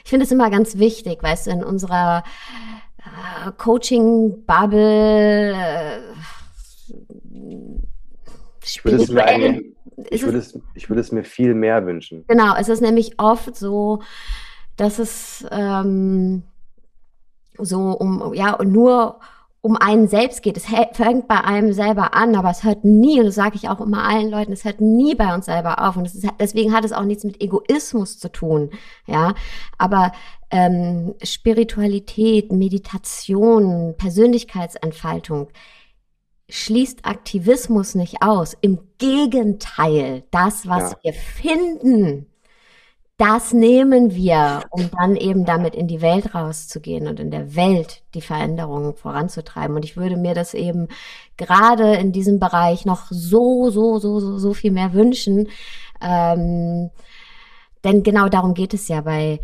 ich finde es immer ganz wichtig, weißt du, in unserer äh, Coaching-Bubble, äh, ich würde, es mir ich, würde es, ich würde es mir viel mehr wünschen. Genau, es ist nämlich oft so, dass es ähm, so um, ja, nur um einen selbst geht. Es fängt bei einem selber an, aber es hört nie, und das sage ich auch immer allen Leuten, es hört nie bei uns selber auf. Und ist, deswegen hat es auch nichts mit Egoismus zu tun. Ja, aber ähm, Spiritualität, Meditation, Persönlichkeitsentfaltung, schließt Aktivismus nicht aus. Im Gegenteil, das, was ja. wir finden, das nehmen wir, um dann eben damit in die Welt rauszugehen und in der Welt die Veränderungen voranzutreiben. Und ich würde mir das eben gerade in diesem Bereich noch so, so, so, so, so viel mehr wünschen. Ähm, denn genau darum geht es ja bei,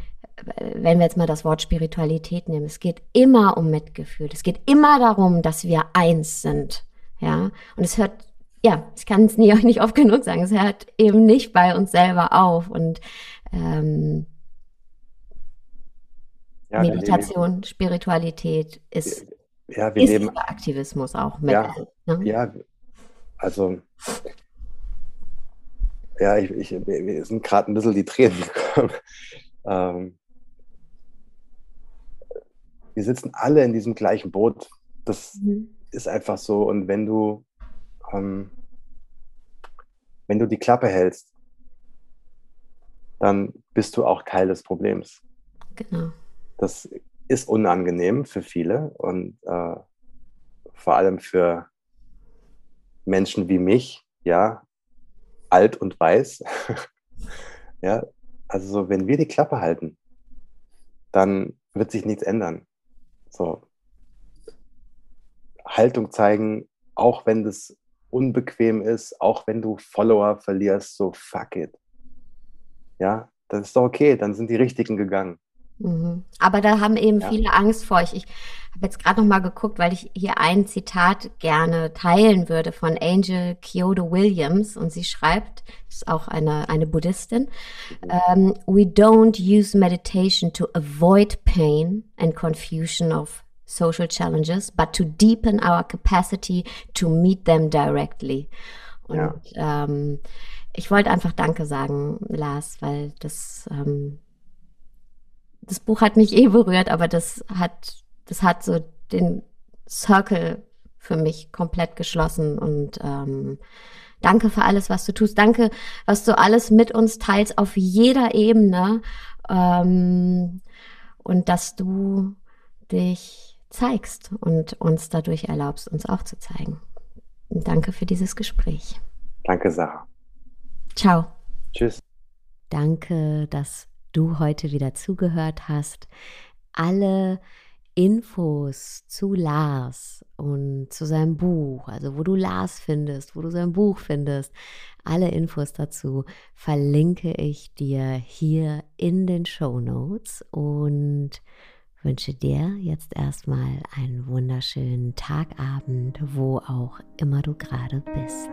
wenn wir jetzt mal das Wort Spiritualität nehmen. Es geht immer um Mitgefühl. Es geht immer darum, dass wir eins sind. Ja, und es hört, ja, ich kann es nie, nicht oft genug sagen, es hört eben nicht bei uns selber auf und ähm, ja, Meditation, leben, Spiritualität ist, ja, wir ist leben, Aktivismus auch mit. Ja, ne? ja also ja, ich, ich, mir sind gerade ein bisschen die Tränen gekommen. Ähm, wir sitzen alle in diesem gleichen Boot. Das, mhm ist einfach so. Und wenn du, ähm, wenn du die Klappe hältst, dann bist du auch Teil des Problems. Genau. Das ist unangenehm für viele und äh, vor allem für Menschen wie mich, ja, alt und weiß. ja, also wenn wir die Klappe halten, dann wird sich nichts ändern. So, Haltung zeigen, auch wenn das unbequem ist, auch wenn du Follower verlierst, so fuck it. Ja, das ist doch okay, dann sind die Richtigen gegangen. Mhm. Aber da haben eben ja. viele Angst vor. Ich, ich habe jetzt gerade noch mal geguckt, weil ich hier ein Zitat gerne teilen würde von Angel Kyoto Williams und sie schreibt, ist auch eine, eine Buddhistin, um, ähm, We don't use meditation to avoid pain and confusion of social challenges, but to deepen our capacity to meet them directly. Und ja. ähm, ich wollte einfach Danke sagen, Lars, weil das, ähm, das Buch hat mich eh berührt, aber das hat, das hat so den Circle für mich komplett geschlossen und ähm, danke für alles, was du tust. Danke, was du alles mit uns teilst auf jeder Ebene ähm, und dass du dich zeigst und uns dadurch erlaubst, uns auch zu zeigen. Und danke für dieses Gespräch. Danke, Sarah. Ciao. Tschüss. Danke, dass du heute wieder zugehört hast. Alle Infos zu Lars und zu seinem Buch, also wo du Lars findest, wo du sein Buch findest, alle Infos dazu verlinke ich dir hier in den Show Notes und wünsche dir jetzt erstmal einen wunderschönen Tagabend, wo auch immer du gerade bist.